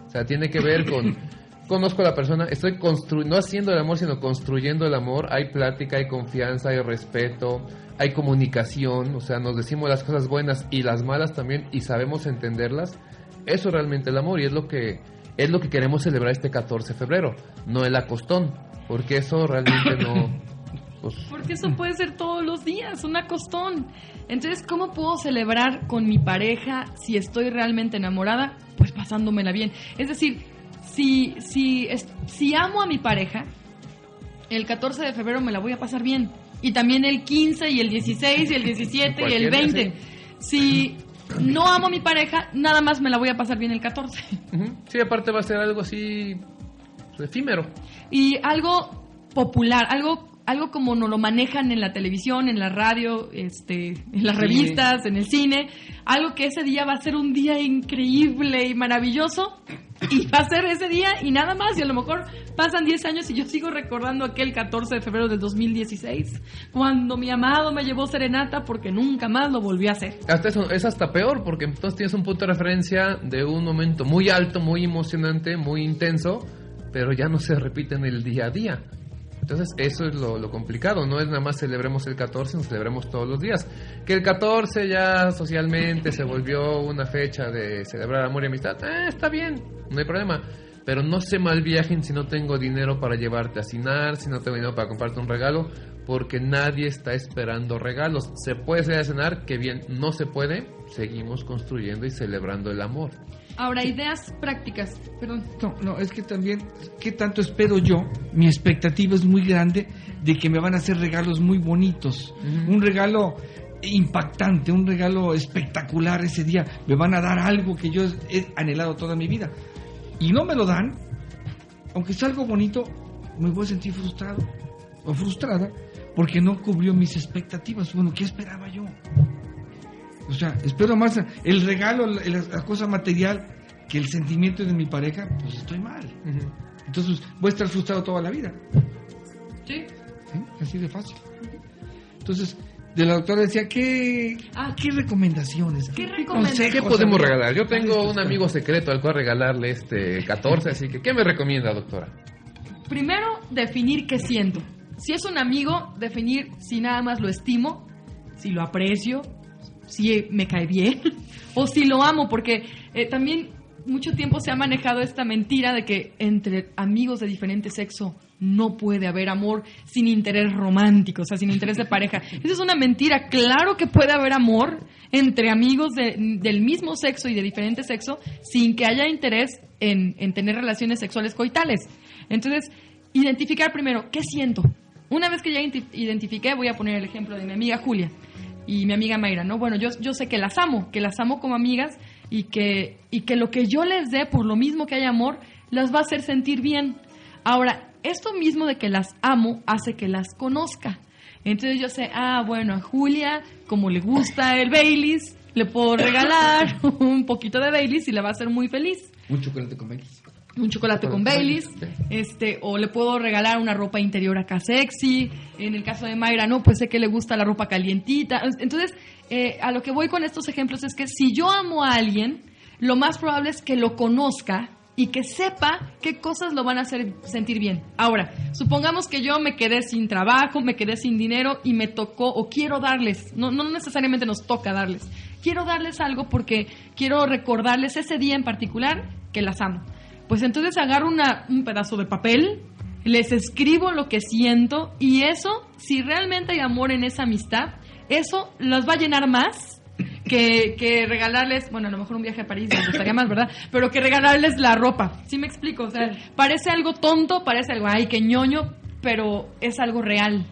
O sea, tiene que ver con <laughs> conozco a la persona, estoy construyendo, no haciendo el amor, sino construyendo el amor. Hay plática, hay confianza, hay respeto, hay comunicación. O sea, nos decimos las cosas buenas y las malas también y sabemos entenderlas. Eso es realmente el amor y es lo que es lo que queremos celebrar este 14 de febrero, no el acostón, porque eso realmente no. <coughs> Pues, Porque eso puede ser todos los días, un acostón. Entonces, ¿cómo puedo celebrar con mi pareja si estoy realmente enamorada? Pues pasándomela bien. Es decir, si, si, si amo a mi pareja, el 14 de febrero me la voy a pasar bien. Y también el 15 y el 16 y el 17 y el Cualquier día, 20. Si no amo a mi pareja, nada más me la voy a pasar bien el 14. ujú. sí, aparte va a ser algo así pues, efímero. Y algo popular, algo algo como nos lo manejan en la televisión, en la radio, este, en las revistas, en el cine, algo que ese día va a ser un día increíble y maravilloso <laughs> y va a ser ese día y nada más y a lo mejor pasan 10 años y yo sigo recordando aquel 14 de febrero del 2016 cuando mi amado me llevó serenata porque nunca más lo volví a hacer. Hasta es hasta peor porque entonces tienes un punto de referencia de un momento muy alto, muy emocionante, muy intenso, pero ya no se repite en el día a día. Entonces eso es lo, complicado, no es nada más celebremos el 14, nos celebremos todos los días. Que el 14 ya socialmente se volvió una fecha de celebrar amor y amistad, eh, está bien, no hay problema. Pero no se mal viajen si no tengo dinero para llevarte a cenar, si no tengo dinero para comprarte un regalo, porque nadie está esperando regalos. Se puede salir a cenar, que bien, no se puede, seguimos construyendo y celebrando el amor. Ahora, ideas prácticas, perdón. No, no, es que también, ¿qué tanto espero yo? Mi expectativa es muy grande de que me van a hacer regalos muy bonitos. Un regalo impactante, un regalo espectacular ese día. Me van a dar algo que yo he anhelado toda mi vida. Y no me lo dan, aunque sea algo bonito, me voy a sentir frustrado o frustrada porque no cubrió mis expectativas. Bueno, ¿qué esperaba yo? O sea, espero más el regalo, la, la cosa material que el sentimiento de mi pareja, pues estoy mal. Entonces voy a estar frustrado toda la vida. Sí. ¿sí? Así de fácil. Entonces, de la doctora decía, ¿qué, Ah. ¿qué recomendaciones? ¿Qué consejos recomendaciones? ¿Qué podemos regalar? Yo tengo un amigo secreto al cual regalarle este 14, así que ¿qué me recomienda, doctora? primero, definir qué siento. Si es un amigo, definir si nada más lo estimo, si lo aprecio, si me cae bien <laughs> o si lo amo, porque eh, también mucho tiempo se ha manejado esta mentira de que entre amigos de diferente sexo no puede haber amor sin interés romántico, o sea, sin interés de <laughs> pareja. Esa es una mentira. Claro que puede haber amor entre amigos del mismo sexo y de diferente sexo sin que haya interés en, en tener relaciones sexuales coitales. Entonces, identificar primero, ¿qué siento? Una vez que ya identifiqué, voy a poner el ejemplo de mi amiga Julia y mi amiga Mayra, ¿no? Bueno, yo, yo sé que las amo, que las amo como amigas y que, y que lo que yo les dé, por lo mismo que hay amor, las va a hacer sentir bien. Ahora, esto mismo de que las amo hace que las conozca. Entonces yo sé, ah, bueno, a Julia, como le gusta el Baileys, le puedo regalar <laughs> un poquito de Baileys y le va a hacer muy feliz. Un chocolate con Baileys un chocolate con Baileys, este, o le puedo regalar una ropa interior acá sexy. En el caso de Mayra, no, pues sé que le gusta la ropa calientita. Entonces, eh, a lo que voy con estos ejemplos es que si yo amo a alguien, lo más probable es que lo conozca y que sepa qué cosas lo van a hacer sentir bien. Ahora, supongamos que yo me quedé sin trabajo, me quedé sin dinero y me tocó o quiero darles, no, no necesariamente nos toca darles, quiero darles algo porque quiero recordarles ese día en particular que las amo. Pues entonces agarro una, un pedazo de papel, les escribo lo que siento y eso, si realmente hay amor en esa amistad, eso los va a llenar más que, que, regalarles, bueno, a lo mejor un viaje a París me gustaría más, ¿verdad? Pero que regalarles la ropa. ¿Sí me explico? O sea, parece algo tonto, parece algo, ay, qué ñoño, pero es algo real.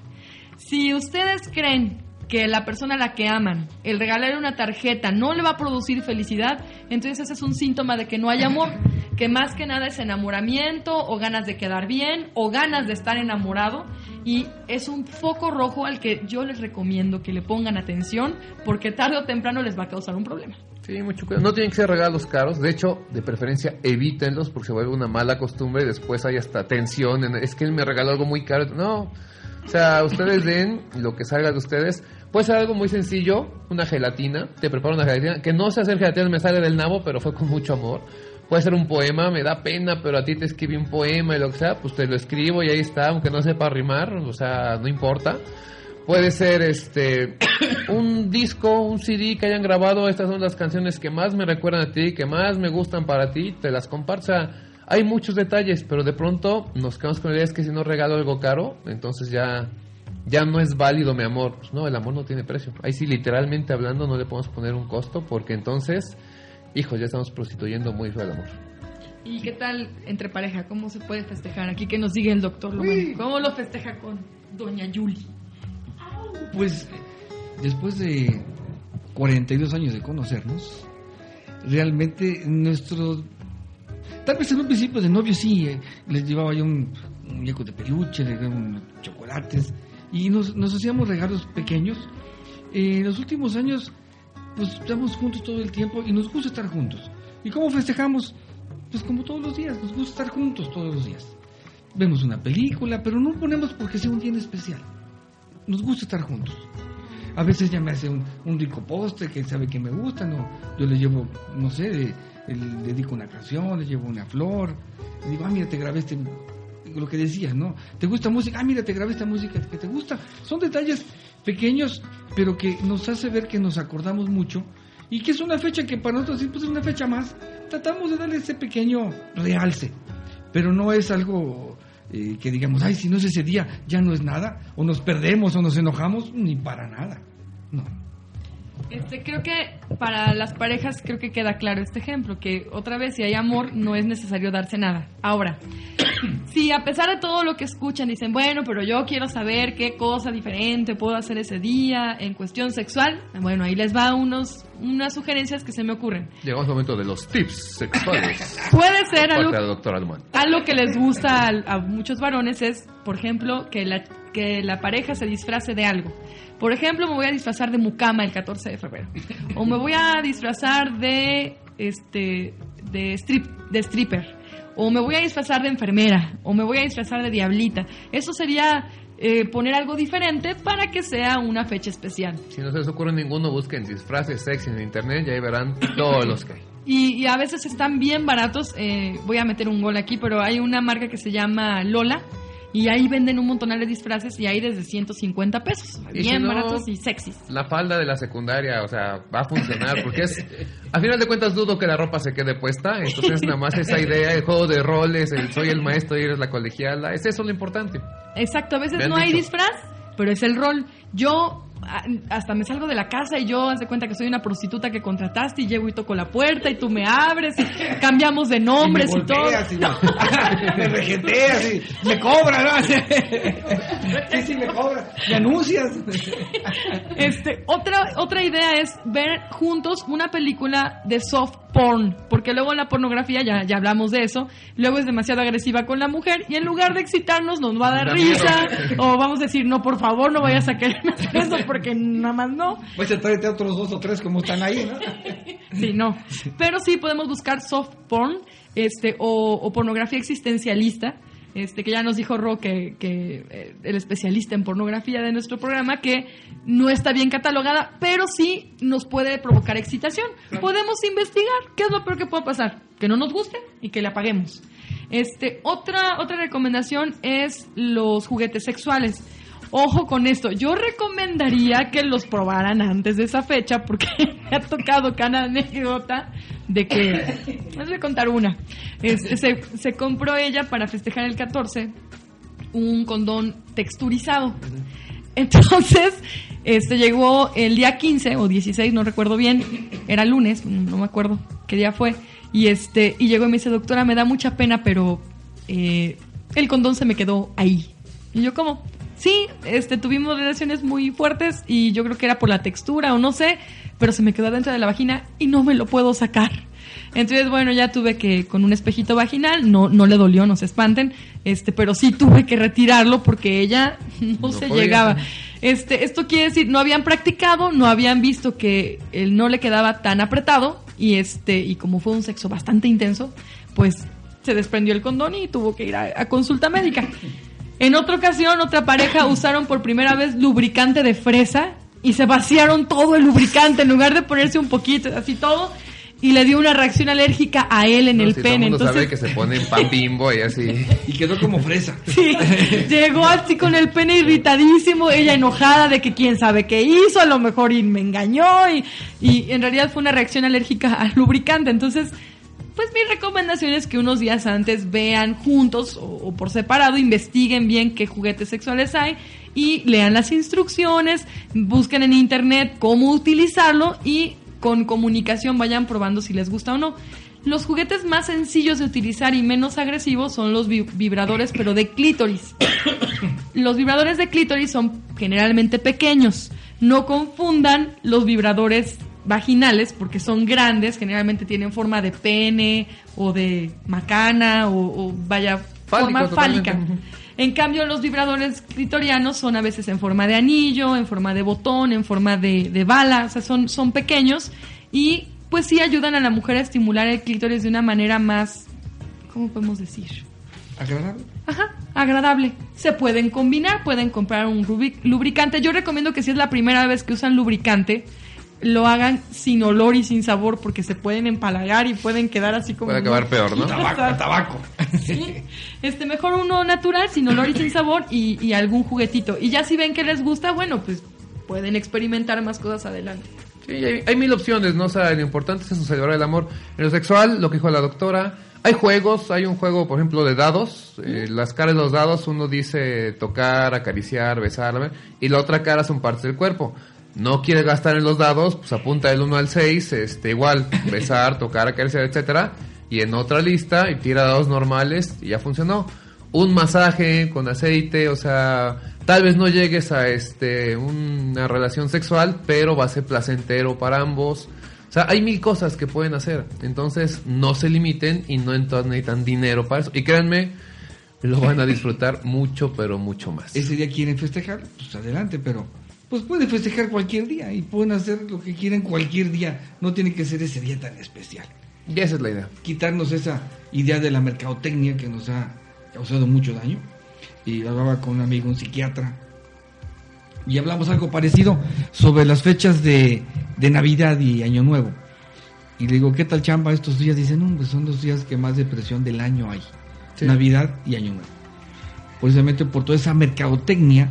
Si ustedes creen que la persona a la que aman, el regalarle una tarjeta no le va a producir felicidad, entonces ese es un síntoma de que no hay amor, que más que nada es enamoramiento o ganas de quedar bien o ganas de estar enamorado y es un foco rojo al que yo les recomiendo que le pongan atención porque tarde o temprano les va a causar un problema. Sí, mucho cuidado. No tienen que ser regalos caros. De hecho, de preferencia, evítenlos porque se vuelve una mala costumbre y después hay hasta tensión. es que él me regaló algo muy caro. No. O sea, ustedes den lo que salga de ustedes. Puede ser algo muy sencillo, una gelatina, te preparo una gelatina, que no sé hacer gelatina, me sale del nabo, pero fue con mucho amor. Puede ser un poema, me da pena, pero a ti te escribí un poema y lo que sea, pues te lo escribo y ahí está, aunque no sepa rimar, o sea, no importa. Puede ser este <coughs> un disco, un CD que hayan grabado, estas son las canciones que más me recuerdan a ti, que más me gustan para ti, te las comparto. Hay muchos detalles, pero de pronto nos quedamos con la idea es que si no regalo algo caro, entonces ya ya no es válido mi amor. Pues no, el amor no tiene precio. Ahí sí, literalmente hablando, no le podemos poner un costo porque entonces, hijos, ya estamos prostituyendo muy feo el amor. ¿Y qué tal entre pareja? ¿Cómo se puede festejar? Aquí que nos sigue el doctor ¿Cómo lo festeja con doña Yuli? Pues después de 42 años de conocernos, realmente nuestro... Tal vez en un principio de novio sí, eh, les llevaba yo un, muñeco de peluche, les un chocolates, y nos, hacíamos regalos pequeños. en los últimos años, pues estamos juntos todo el tiempo y nos gusta estar juntos. ¿Y cómo festejamos? Pues como todos los días, nos gusta estar juntos todos los días. Vemos una película, pero no ponemos porque sea un día especial. Nos gusta estar juntos. A veces ya me hace un, rico postre que sabe que me gusta, ¿no? Yo le llevo, no sé, le, dedico una canción, le llevo una flor. Le digo, ah, mira, te grabé este lo que decías, ¿no? ¿Te gusta música? Ah, mira, te grabé esta música que te gusta. Son detalles pequeños, pero que nos hace ver que nos acordamos mucho y que es una fecha que para nosotros pues, es una fecha más. Tratamos de darle ese pequeño realce, pero no es algo eh, que digamos, ay, si no es ese día, ya no es nada, o nos perdemos o nos enojamos, ni para nada. No. Este, creo que para las parejas creo que queda claro este ejemplo, que otra vez si hay amor no es necesario darse nada. Ahora, <clears throat> si a pesar de todo lo que escuchan dicen, bueno, pero yo quiero saber qué cosa diferente puedo hacer ese día en cuestión sexual, bueno, ahí les va unos unas sugerencias que se me ocurren. Llegamos al momento de los tips sexuales. <laughs> Puede ser algo, algo que les gusta a, a muchos varones es, por ejemplo, que la, que la pareja se disfrace de algo. Por ejemplo, me voy a disfrazar de mucama el 14 de febrero. O me voy a disfrazar de este de strip de stripper. O me voy a disfrazar de enfermera. O me voy a disfrazar de diablita. Eso sería eh, poner algo diferente para que sea una fecha especial. Si no se les ocurre ninguno, busquen disfraces sexy en internet y ahí verán todos los que hay. Y, y a veces están bien baratos. eh, voy a meter un gol aquí, pero hay una marca que se llama Lola. Y ahí venden un montón de disfraces y hay desde 150 pesos. Y si Bien no- baratos y sexys. La falda de la secundaria, o sea, va a funcionar porque es... A final de cuentas dudo que la ropa se quede puesta, entonces nada más esa idea, el juego de roles, el soy el maestro y eres la colegiala, es eso lo importante. Exacto, a veces no hay disfraz, pero es el rol. Yo hasta me salgo de la casa y yo haz de cuenta que soy una prostituta que contrataste y llego y toco la puerta y tú me abres, y <laughs> cambiamos de nombres y, me todo. y me, <laughs> me regenteas y me cobras, ¿no? Sí, sí, me cobras. Me anuncias. Este, otra, otra idea es ver juntos una película de soft porn, porque luego la pornografía, ya, ya hablamos de eso, luego es demasiado agresiva con la mujer y en lugar de excitarnos nos va a dar risa o vamos a decir, no, por favor, no vayas a hacer <laughs> eso porque nada más no. Pues a tráete a otros dos o tres como están ahí, ¿no? <laughs> Sí, no. Pero sí podemos buscar soft porn este, o, o pornografía existencialista. Este, que ya nos dijo Ro, que, que, eh, el especialista en pornografía de nuestro programa, que no está bien catalogada, pero sí nos puede provocar excitación. Podemos investigar qué es lo peor que puede pasar. Que no nos guste y que le apaguemos. Este, otra, otra recomendación es los juguetes sexuales. Ojo con esto, yo recomendaría que los probaran antes de esa fecha porque <laughs> me ha tocado cada anécdota de que, les voy a contar una, se, compró ella para festejar el 14 un condón texturizado. Entonces, este llegó el día 15 o 16, no recuerdo bien, era lunes, no me acuerdo qué día fue, y este y llegó y me dice, "Doctora, me da mucha pena, pero eh, el condón se me quedó ahí." Y yo como, "Sí, este tuvimos relaciones muy fuertes y yo creo que era por la textura o no sé, pero se me quedó dentro de la vagina y no me lo puedo sacar." Entonces, bueno, ya tuve que con un espejito vaginal, no, no le dolió, no se espanten, este, pero sí tuve que retirarlo porque ella <laughs> no, No se podía. llegaba. Este, esto quiere decir, no habían practicado, no habían visto que él no le quedaba tan apretado y este, y como fue un sexo bastante intenso, pues se desprendió el condón y tuvo que ir a, a consulta médica. <laughs> En otra ocasión, otra pareja <clears throat> usaron por primera vez lubricante de fresa y se vaciaron todo el lubricante en lugar de ponerse un poquito, así todo, y le dio una reacción alérgica a él en No, el si todo pene. mundo Entonces, sabe que se pone en pan bimbo y así. <laughs> Y quedó como fresa. Sí, llegó así con el pene irritadísimo, ella enojada de que quién sabe qué hizo, a lo mejor y me engañó y, y en realidad fue una reacción alérgica al lubricante. Entonces, pues mi recomendación es que unos días antes vean juntos o, por separado, investiguen bien qué juguetes sexuales hay y lean las instrucciones, busquen en internet cómo utilizarlo y con comunicación vayan probando si les gusta o no. Los juguetes más sencillos de utilizar y menos agresivos son los vi- vibradores, pero de clítoris. <coughs> los vibradores de clítoris son generalmente pequeños. No confundan los vibradores vaginales porque son grandes, generalmente tienen forma de pene o de macana o, o vaya Fálico, forma totalmente. fálica. En cambio, los vibradores clitorianos son a veces en forma de anillo, en forma de botón, en forma de, de bala, o sea, son, son pequeños y pues sí ayudan a la mujer a estimular el clítoris de una manera más, ¿cómo podemos decir? ¿Agradable? Ajá, agradable. Se pueden combinar, pueden comprar un lubricante. Yo recomiendo que si es la primera vez que usan lubricante, lo hagan sin olor y sin sabor porque se pueden empalagar y pueden quedar así como... Puede acabar peor, ¿no? Tabaco, tabaco. Sí. Este, mejor uno natural, sin olor y sin sabor y, y algún juguetito. Y ya si ven que les gusta, bueno, pues pueden experimentar más cosas adelante. Sí, hay, hay mil opciones, ¿no? O sea, lo importante es eso, celebrar el amor. En lo sexual, lo que dijo la doctora, hay juegos, hay un juego, por ejemplo, de dados. eh, las caras de los dados, uno dice tocar, acariciar, besar, y la otra cara son partes del cuerpo. No quiere gastar en los dados, pues apunta del 1 al 6, este, igual, <coughs> besar, tocar, acariciar, etcétera. Y en otra lista, y tira dados normales, y ya funcionó. Un masaje con aceite, o sea, tal vez no llegues a este una relación sexual, pero va a ser placentero para ambos. O sea, hay mil cosas que pueden hacer. Entonces, no se limiten y no entonces necesitan dinero para eso. Y créanme, lo van a disfrutar <laughs> mucho, pero mucho más. Ese día quieren festejar, pues adelante, pero pues pueden festejar cualquier día y pueden hacer lo que quieren cualquier día. No tiene que ser ese día tan especial. Y esa es la idea. Quitarnos esa idea de la mercadotecnia que nos ha causado mucho daño. Y hablaba con un amigo, un psiquiatra, y hablamos algo parecido sobre las fechas de, de Navidad y Año Nuevo. Y le digo, ¿qué tal chamba estos días? Dicen, no, pues son los días que más depresión del año hay. Navidad y Año Nuevo. Precisamente por toda esa mercadotecnia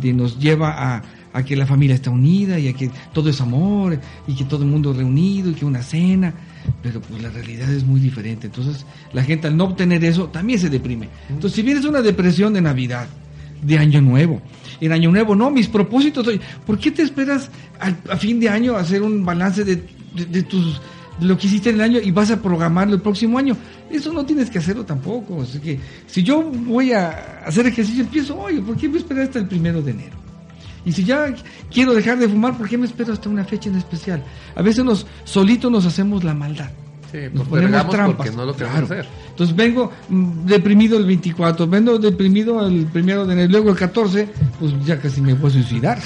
de nos lleva a, a que la familia está unida y a que todo es amor y que todo el mundo reunido y que una cena, pero pues la realidad es muy diferente. Entonces la gente al no obtener eso también se deprime. Entonces si vienes una depresión de Navidad, de Año Nuevo, en Año Nuevo, no, mis propósitos, ¿por qué te esperas a fin de año hacer un balance de, de, tus lo que hiciste en el año y vas a programarlo el próximo año. Eso no tienes que hacerlo tampoco. Así que si yo voy a hacer ejercicio, empiezo hoy. ¿Por qué me esperar hasta el primero de enero? Y si ya quiero dejar de fumar, ¿por qué me espero hasta una fecha en especial? A veces nos solitos nos hacemos la maldad. Sí, nos ponemos trampas. Porque no lo queremos hacer. Entonces vengo mm, deprimido el 24, vengo deprimido el primero de enero, luego el 14, pues ya casi me puedo suicidar.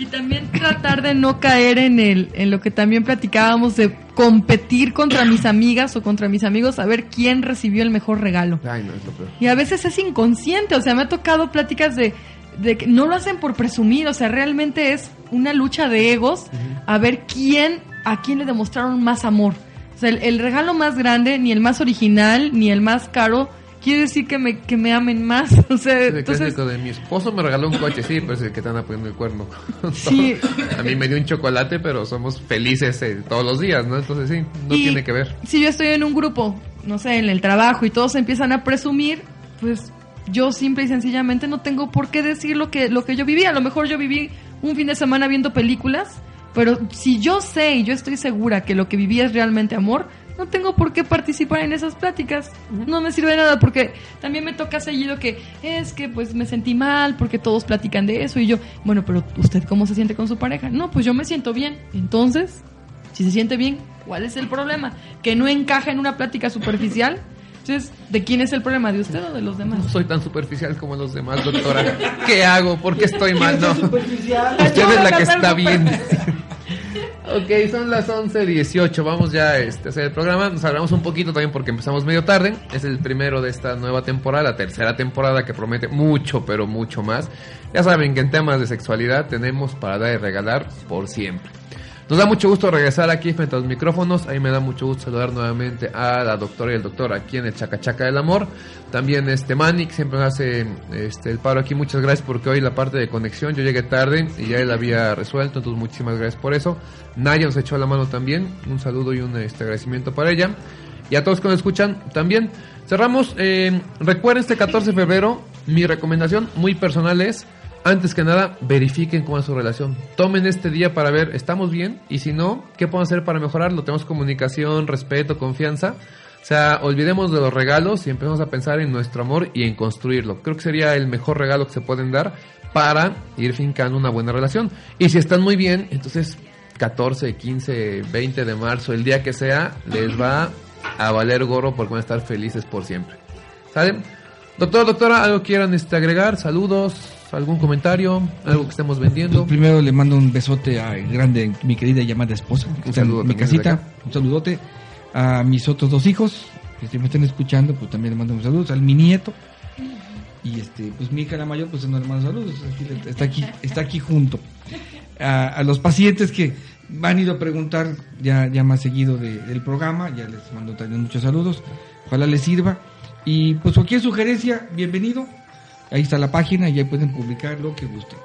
Y también tratar de no caer en el en lo que también platicábamos de competir contra mis amigas o contra mis amigos a ver quién recibió el mejor regalo. Ay, no, es lo peor. Y a veces es inconsciente, o sea, me ha tocado pláticas de de que no lo hacen por presumir, o sea, realmente es una lucha de egos a ver quién, a quién le demostraron más amor. O sea, el, regalo más grande, ni el más original, ni el más caro, quiere decir que me, que me amen más. <laughs> O sea, entonces... de mi esposo me regaló un coche, sí, pero es el que están poniendo el cuerno. <laughs> Sí. a mí me dio un chocolate, pero somos felices eh, todos los días, ¿no? Entonces sí, no tiene que ver. Si yo estoy en un grupo, no sé, en el trabajo y todos empiezan a presumir, pues yo simple y sencillamente no tengo por qué decir lo que, lo que yo viví. A lo mejor yo viví un fin de semana viendo películas, pero si yo sé y yo estoy segura que lo que viví es realmente amor, no tengo por qué participar en esas pláticas. No me sirve de nada porque también me toca seguido que es que pues me sentí mal porque todos platican de eso y yo, bueno, pero usted cómo se siente con su pareja? No, pues yo me siento bien. Entonces, si se siente bien, ¿cuál es el problema? Que no encaja en una plática superficial <laughs> entonces, ¿de quién es el problema? ¿De usted o de los demás? No soy tan superficial como los demás, doctora. ¿Qué hago? ¿Por qué estoy mal? No. Usted es la que está bien. ok, son las 11.18. Vamos ya este, a hacer el programa. Nos hablamos un poquito también porque empezamos medio tarde. Es el primero de esta nueva temporada, la tercera temporada que promete mucho, pero mucho más. Ya saben que en temas de sexualidad tenemos para dar y regalar por siempre. Nos da mucho gusto regresar aquí frente a los micrófonos. Ahí me da mucho gusto saludar nuevamente a la doctora y el doctor aquí en el Chacachaca del Amor. También este Manic siempre hace este, el paro aquí. Muchas gracias porque hoy la parte de conexión yo llegué tarde y ya él había resuelto. Entonces muchísimas gracias por eso. Naya nos echó la mano también. Un saludo y un este, agradecimiento para ella. Y a todos que nos escuchan también. Cerramos. Eh, recuerden este 14 de febrero. Mi recomendación muy personal es antes que nada, verifiquen cómo es su relación. Tomen este día para ver, ¿estamos bien? Y si no, ¿qué podemos hacer para mejorarlo? Tenemos comunicación, respeto, confianza. O sea, olvidemos de los regalos y empecemos a pensar en nuestro amor y en construirlo. Creo que sería el mejor regalo que se pueden dar para ir fincando una buena relación. Y si están muy bien, entonces 14, 15, 20 de marzo, el día que sea, les va a valer gorro porque van a estar felices por siempre. ¿Saben? Doctor, doctora, ¿algo quieran este, agregar? Saludos, algún comentario, algo que estemos vendiendo. Pues primero le mando un besote a grande mi querida llamada esposa, que está en mi casita, un saludote a mis otros dos hijos, que si me están escuchando, pues también le mando un saludo, al mi nieto y este, pues mi hija la mayor, pues no le mando saludos, está aquí, está aquí junto. A, los pacientes que han ido a preguntar ya, ya más seguido del programa, ya les mando también muchos saludos, ojalá les sirva. Y pues cualquier sugerencia, bienvenido. Ahí está la página y ahí pueden publicar lo que gusten.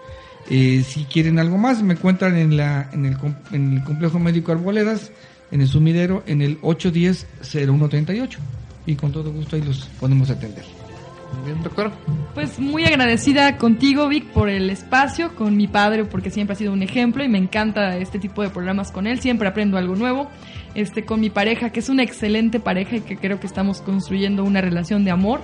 Eh, si quieren algo más, me encuentran en, la, en, el, en el complejo médico Arboledas, en el sumidero, en el 810-0138. Y con todo gusto ahí los podemos atender. Muy bien, doctor. Pues muy agradecida contigo, Vic, por el espacio, con mi padre, porque siempre ha sido un ejemplo y me encanta este tipo de programas con él. Siempre aprendo algo nuevo. Este, con mi pareja, que es una excelente pareja y que creo que estamos construyendo una relación de amor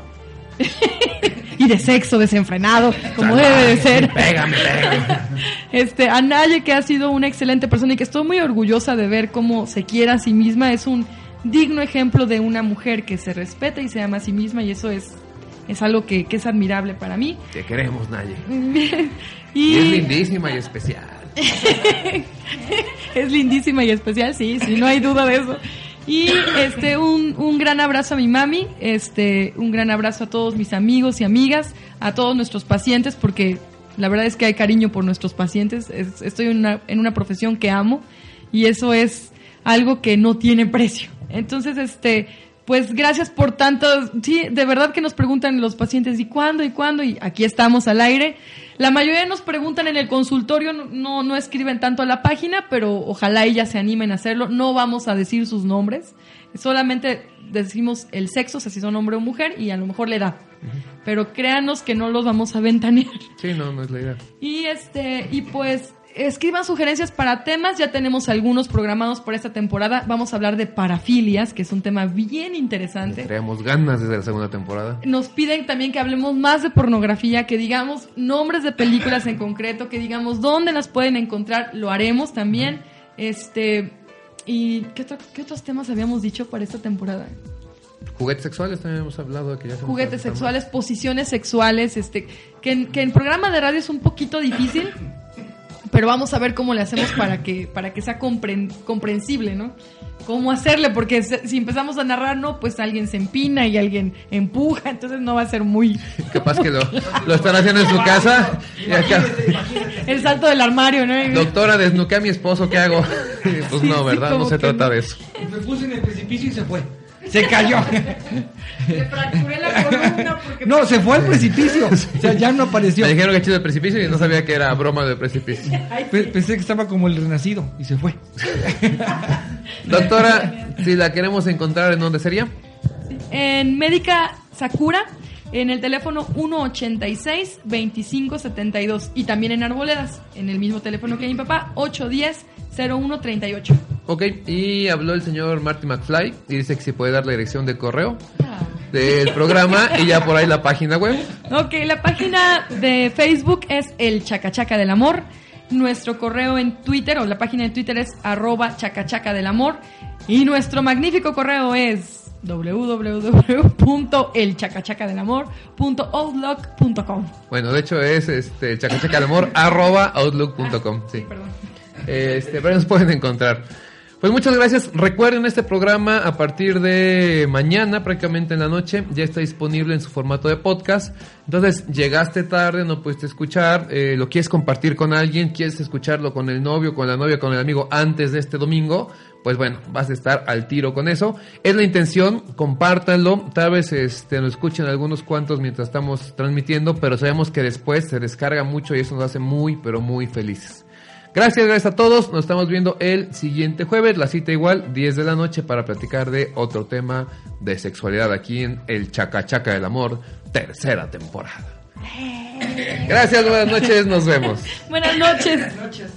<laughs> y de sexo desenfrenado, como debe de ser. Pégame, pégame. <laughs> Este, a Naye, que ha sido una excelente persona y que estoy muy orgullosa de ver cómo se quiere a sí misma, es un digno ejemplo de una mujer que se respeta y se ama a sí misma y eso es, es algo que, es admirable para mí. Te queremos, Naye. <laughs> y... es <laughs> lindísima y especial. es lindísima y especial, sí, sí, no hay duda de eso. Y este, un, un gran abrazo a mi mami, este, un gran abrazo a todos mis amigos y amigas, a todos nuestros pacientes, porque la verdad es que hay cariño por nuestros pacientes. estoy en una, en una profesión que amo y eso es algo que no tiene precio. Entonces, este, pues gracias por tanto, sí, de verdad que nos preguntan los pacientes, ¿y cuándo? ¿Y cuándo? Y aquí estamos al aire. La mayoría nos preguntan en el consultorio, no, no escriben tanto a la página, pero ojalá ellas se animen a hacerlo. No vamos a decir sus nombres, solamente decimos el sexo, o sea, si son hombre o mujer, y a lo mejor la edad. Pero créanos que no los vamos a ventanear. Sí, no, no es la idea. Y este, y pues escriban sugerencias para temas, ya tenemos algunos programados por esta temporada. Vamos a hablar de parafilias, que es un tema bien interesante. Traemos ganas desde la segunda temporada. Nos piden también que hablemos más de pornografía, que digamos nombres de películas en concreto, que digamos dónde las pueden encontrar, lo haremos también. Este, ¿y qué, qué otros temas habíamos dicho para esta temporada? Juguetes sexuales también hemos hablado de que ya Juguetes sexuales, posiciones sexuales, este, que en, que en programa de radio es un poquito difícil, pero vamos a ver cómo le hacemos para que, para que sea comprensible, ¿no? Cómo hacerle, porque si empezamos a narrar, no, pues alguien se empina y alguien empuja, entonces no va a ser muy... Capaz que lo, lo están haciendo en su casa. El salto del armario, ¿no? Doctora, desnuqué a mi esposo, ¿qué hago? <laughs> Pues no, ¿verdad? no se trata de eso. Me puse en el precipicio y se fue. Se cayó. <laughs> Le fracturé la columna porque... No, se fue al precipicio. O sea, ya no apareció. Me dijeron que hecho del precipicio y no sabía que era broma del precipicio. <laughs> Pensé que estaba como el renacido y se fue. <laughs> Doctora, si la queremos encontrar, ¿en dónde sería? En Médica Sakura, en el teléfono 186-2572. Y también en Arboledas, en el mismo teléfono que mi papá, 810-0138. Ok, y habló el señor Marty McFly y dice que si puede dar la dirección de correo del programa y ya por ahí la página web. Ok, la página de Facebook es el Chacachaca del Amor. Nuestro correo en Twitter o la página de Twitter es arroba chacachaca del amor. Y nuestro magnífico correo es www.elchacachacadelamor.outlook.com Bueno, de hecho es este chacachacadelamor arroba outlook.com. Sí. Perdón. Este, pero nos pueden encontrar. Pues muchas gracias. Recuerden este programa a partir de mañana, prácticamente en la noche, ya está disponible en su formato de podcast. Entonces, llegaste tarde, no pudiste escuchar, eh, lo quieres compartir con alguien, quieres escucharlo con el novio, con la novia, con el amigo antes de este domingo, pues bueno, vas a estar al tiro con eso. Es la intención, compártanlo, tal vez este, lo escuchen algunos cuantos mientras estamos transmitiendo, pero sabemos que después se descarga mucho y eso nos hace muy, pero muy felices. Gracias, gracias a todos. Nos estamos viendo el siguiente jueves, la cita igual, 10 de la noche, para platicar de otro tema de sexualidad aquí en El Chacachaca del Amor, tercera temporada. Gracias, buenas noches, nos vemos. <laughs> Buenas noches. Buenas noches.